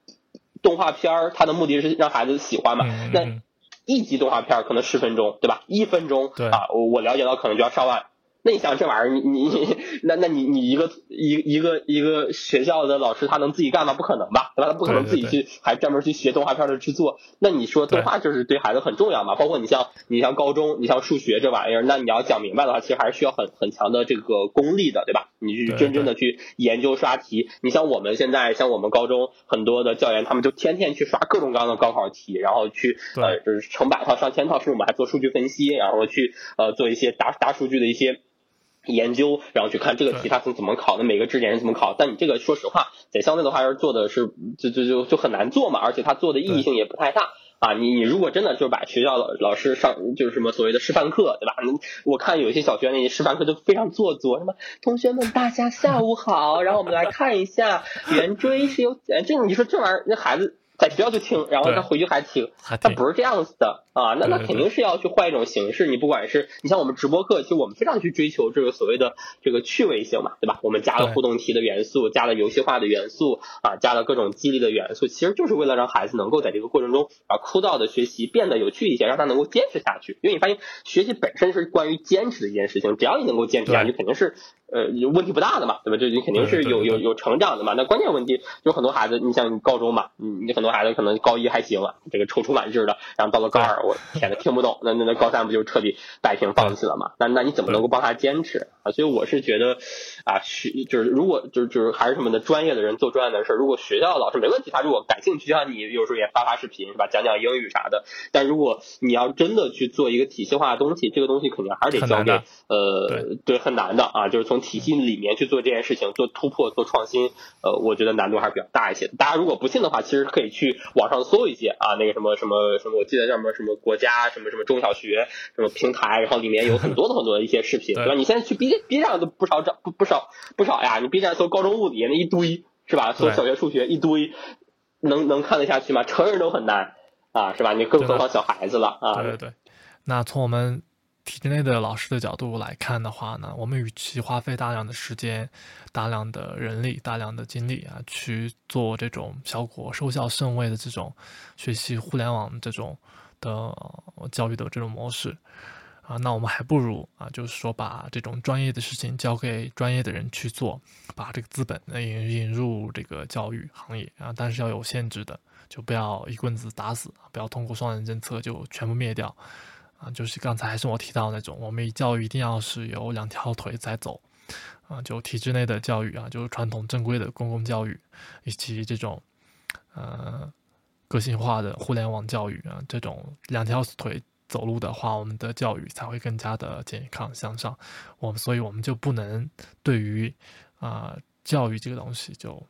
动画片儿，它的目的是让孩子喜欢嘛？那一集动画片可能十分钟，对吧？一分钟啊，我我了解到可能就要上万，那你想这玩意儿，你你那那你你一个一一个一个学校的老师，他能自己干吗？不可能吧，对吧？他不可能自己去还专门去学动画片的制作。那你说动画就是对孩子很重要嘛？包括你像你像高中，你像数学这玩意儿，那你要讲明白的话，其实还是需要很很强的这个功力的，对吧？你去真正的去研究刷题。你像我们现在，像我们高中很多的教研，他们就天天去刷各种各样的高考题，然后去呃就是成百套上千套，甚至我们还做数据分析，然后去呃做一些大大数据的一些。研究，然后去看这个题它是怎么考的，每个知识点是怎么考。但你这个说实话，在相对的话，要是做的是就就就就很难做嘛，而且它做的意义性也不太大啊。你你如果真的就是把学校老老师上就是什么所谓的示范课，对吧？我看有一些小学那些示范课都非常做作，什么同学们大家下午好，然后我们来看一下圆锥是由这你说这玩意儿那孩子。在学校就听，然后他回去还听，他不是这样子的啊，那那肯定是要去换一种形式。你不管是你像我们直播课，其实我们非常去追求这个所谓的这个趣味性嘛，对吧？我们加了互动题的元素，加了游戏化的元素啊，加了各种激励的元素，其实就是为了让孩子能够在这个过程中啊枯燥的学习变得有趣一些，让他能够坚持下去。因为你发现学习本身是关于坚持的一件事情，只要你能够坚持下去，肯定是。呃，问题不大的嘛，对吧？这你肯定是有有有成长的嘛。那关键问题就很多孩子，你像你高中嘛，你你很多孩子可能高一还行了，这个踌躇满志的，然后到了高二，我天呐，听不懂，那那那高三不就彻底摆平放弃了嘛？那那你怎么能够帮他坚持啊？所以我是觉得啊，学就是如果就是就是还是什么的专业的人做专业的事儿，如果学校的老师没问题，他如果感兴趣，就像你有时候也发发视频是吧，讲讲英语啥的。但如果你要真的去做一个体系化的东西，这个东西肯定还是得交给呃对很难的啊，就是从体系里面去。做这件事情，做突破，做创新，呃，我觉得难度还是比较大一些。大家如果不信的话，其实可以去网上搜一些啊，那个什么什么什么，我记得叫什么什么国家什么什么中小学什么平台，然后里面有很多的很多的一些视频，对吧？你现在去 B B 站都不少找不不少不少呀，你 B 站搜高中物理那一堆是吧？搜小学数学一堆，能能看得下去吗？成人都很难啊，是吧？你更何况小孩子了啊？对对对。那从我们。体制内的老师的角度来看的话呢，我们与其花费大量的时间、大量的人力、大量的精力啊，去做这种效果收效甚微的这种学习互联网这种的教育的这种模式。啊，那我们还不如啊，就是说把这种专业的事情交给专业的人去做，把这个资本引引入这个教育行业。啊，但是要有限制的，就不要一棍子打死，不要通过双人政策就全部灭掉。啊，就是刚才还是我提到那种，我们教育一定要是有两条腿在走，啊，就体制内的教育啊，就是传统正规的公共教育，以及这种，呃，个性化的互联网教育啊，这种两条腿走路的话，我们的教育才会更加的健康向上。我们，所以我们就不能对于啊教育这个东西就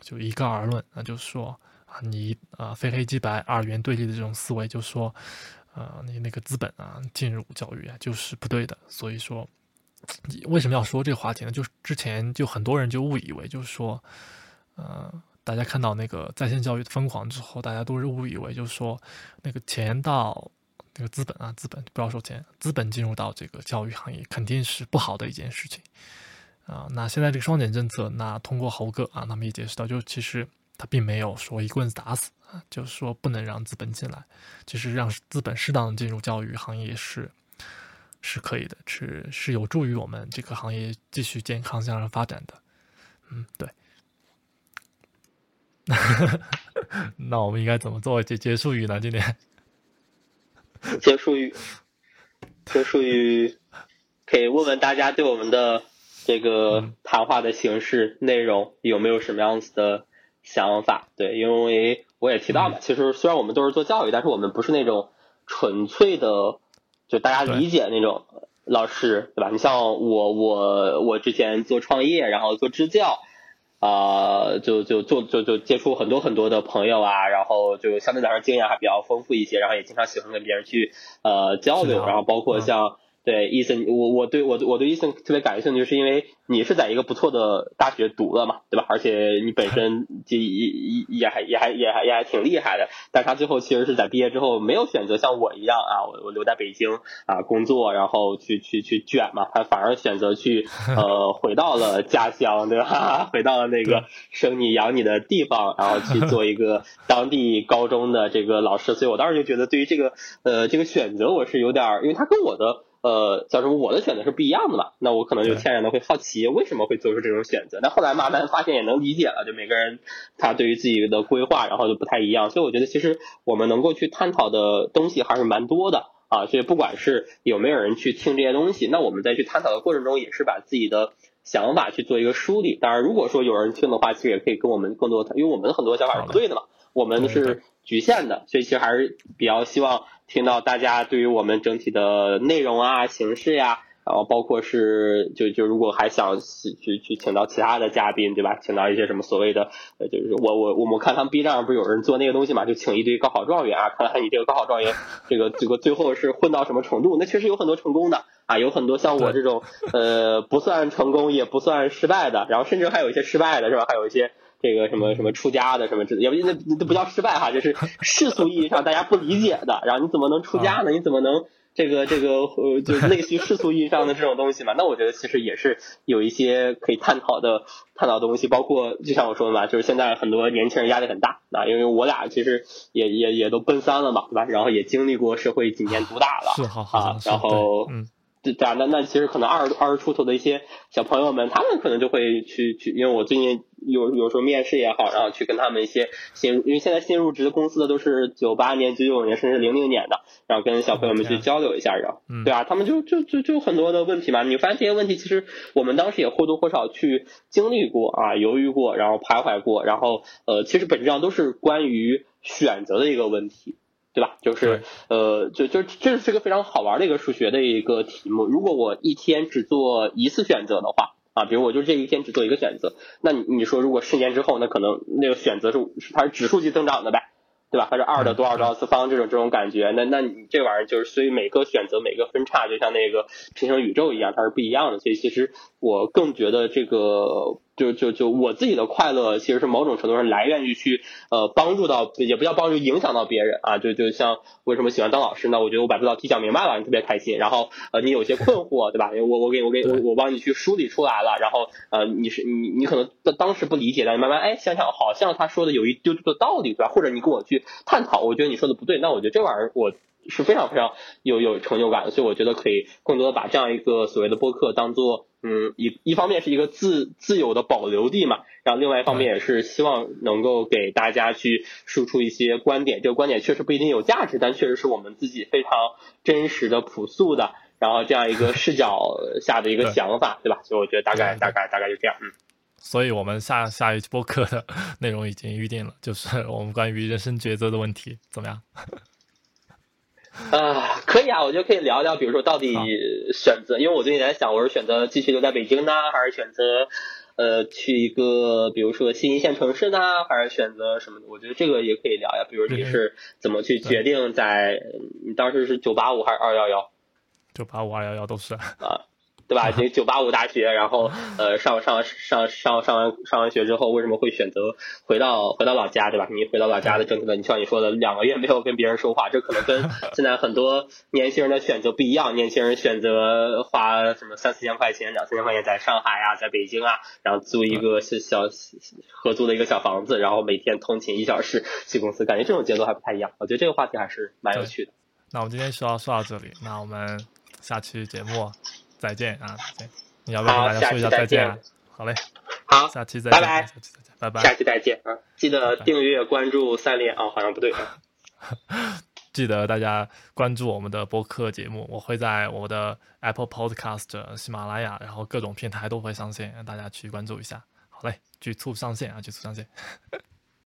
就一概而论啊，就说啊，你啊非黑即白二元对立的这种思维，就说。啊，你那个资本啊，进入教育啊，就是不对的。所以说，为什么要说这个话题呢？就是之前就很多人就误以为，就是说，呃，大家看到那个在线教育的疯狂之后，大家都是误以为，就是说，那个钱到那个资本啊，资本不要说钱，资本进入到这个教育行业，肯定是不好的一件事情啊。那现在这个双减政策，那通过猴哥啊，他们也解释到，就其实他并没有说一棍子打死。啊，就是说不能让资本进来，就是让资本适当的进入教育行业是是可以的，是是有助于我们这个行业继续健康向上发展的。嗯，对。那我们应该怎么做结结束语呢？今天 结束语，结束语，可以问问大家对我们的这个谈话的形式内容有没有什么样子的想法？对，因为。我也提到嘛，其实虽然我们都是做教育，但是我们不是那种纯粹的，就大家理解那种老师，对吧？你像我，我我之前做创业，然后做支教，啊，就就就就就接触很多很多的朋友啊，然后就相对来说经验还比较丰富一些，然后也经常喜欢跟别人去呃交流，然后包括像。对，伊森，我我对我我对伊森特别感兴趣，是因为你是在一个不错的大学读了嘛，对吧？而且你本身就也也也还也还也还也还挺厉害的。但他最后其实是在毕业之后没有选择像我一样啊，我我留在北京啊工作，然后去去去卷嘛，他反而选择去呃回到了家乡，对吧？回到了那个生你养你的地方，然后去做一个当地高中的这个老师。所以我当时就觉得，对于这个呃这个选择，我是有点，因为他跟我的。呃，叫什么？我的选择是不一样的嘛？那我可能就天然的会好奇，为什么会做出这种选择？那后来慢慢发现也能理解了，就每个人他对于自己的规划，然后就不太一样。所以我觉得其实我们能够去探讨的东西还是蛮多的啊。所以不管是有没有人去听这些东西，那我们在去探讨的过程中，也是把自己的想法去做一个梳理。当然，如果说有人听的话，其实也可以跟我们更多，因为我们很多想法是不对的嘛，我们是局限的，所以其实还是比较希望。听到大家对于我们整体的内容啊、形式呀，然后包括是就就如果还想去去请到其他的嘉宾，对吧？请到一些什么所谓的呃，就是我我我们看他们 B 站上不是有人做那个东西嘛？就请一堆高考状元啊，看看你这个高考状元这个这个最后是混到什么程度？那确实有很多成功的啊，有很多像我这种呃不算成功也不算失败的，然后甚至还有一些失败的是吧？还有一些。这个什么什么出家的什么之类，也不那那不叫失败哈，就是世俗意义上大家不理解的。然后你怎么能出家呢？你怎么能这个这个呃，就类似于世俗意义上的这种东西嘛？那我觉得其实也是有一些可以探讨的探讨东西，包括就像我说的嘛，就是现在很多年轻人压力很大啊，因为我俩其实也也也都奔三了嘛，对吧？然后也经历过社会几年毒打了，是好好啊，然后嗯。对啊，那那其实可能二二十出头的一些小朋友们，他们可能就会去去，因为我最近有有时候面试也好，然后去跟他们一些新，因为现在新入职的公司的都是九八年、九九年甚至零零年的，然后跟小朋友们去交流一下，然后，对啊，他们就就就就很多的问题嘛，你发现这些问题其实我们当时也或多或少去经历过啊，犹豫过，然后徘徊过，然后呃，其实本质上都是关于选择的一个问题。对吧？就是呃，就就这是个非常好玩的一个数学的一个题目。如果我一天只做一次选择的话，啊，比如我就这一天只做一个选择，那你你说如果十年之后，那可能那个选择是它是指数级增长的呗，对吧？它是二的多少多少次方这种这种感觉，那那你这玩意儿就是所以每个选择每个分叉就像那个平行宇宙一样，它是不一样的。所以其实我更觉得这个。就就就我自己的快乐，其实是某种程度上来源于去呃帮助到，也不叫帮助，影响到别人啊。就就像为什么喜欢当老师呢？我觉得我把这道题讲明白了，你特别开心。然后呃你有些困惑，对吧？我我给我给我我帮你去梳理出来了。然后呃你是你你可能当时不理解，但你慢慢哎想想，好像他说的有一丢丢的道理，对吧？或者你跟我去探讨，我觉得你说的不对，那我觉得这玩意儿我。是非常非常有有成就感的，所以我觉得可以更多的把这样一个所谓的播客当做，嗯，一一方面是一个自自有的保留地嘛，然后另外一方面也是希望能够给大家去输出一些观点，这个观点确实不一定有价值，但确实是我们自己非常真实的、朴素的，然后这样一个 视角下的一个想法，对吧？所以我觉得大概大概大概就这样，嗯。所以我们下下一期播客的 内容已经预定了，就是我们关于人生抉择的问题，怎么样？啊，可以啊，我觉得可以聊聊，比如说到底选择，因为我最近在想，我是选择继续留在北京呢，还是选择呃去一个比如说新一线城市呢，还是选择什么？我觉得这个也可以聊呀。比如你是怎么去决定在你当时是九八五还是二幺幺？九八五二幺幺都是啊。对吧？这九八五大学，然后呃上上上上上完上完学之后，为什么会选择回到回到老家？对吧？你回到老家的政策的，你像你说的，两个月没有跟别人说话，这可能跟 现在很多年轻人的选择不一样。年轻人选择花什么三四千块钱、两三千块钱在上海啊，在北京啊，然后租一个小小合租的一个小房子，然后每天通勤一小时去公司，感觉这种节奏还不太一样。我觉得这个话题还是蛮有趣的。那我们今天说到说到这里，那我们下期节目。再见啊！再见，你要不要跟大家说一下再见啊？好嘞，好，下期再见，拜拜，下期再见，拜拜，下期再见啊！记得订阅关注三连啊，好像不对啊。记得大家关注我们的播客节目，我会在我的 Apple Podcast、喜马拉雅，然后各种平台都会上线，让大家去关注一下。好嘞，局促上线啊，局促上线。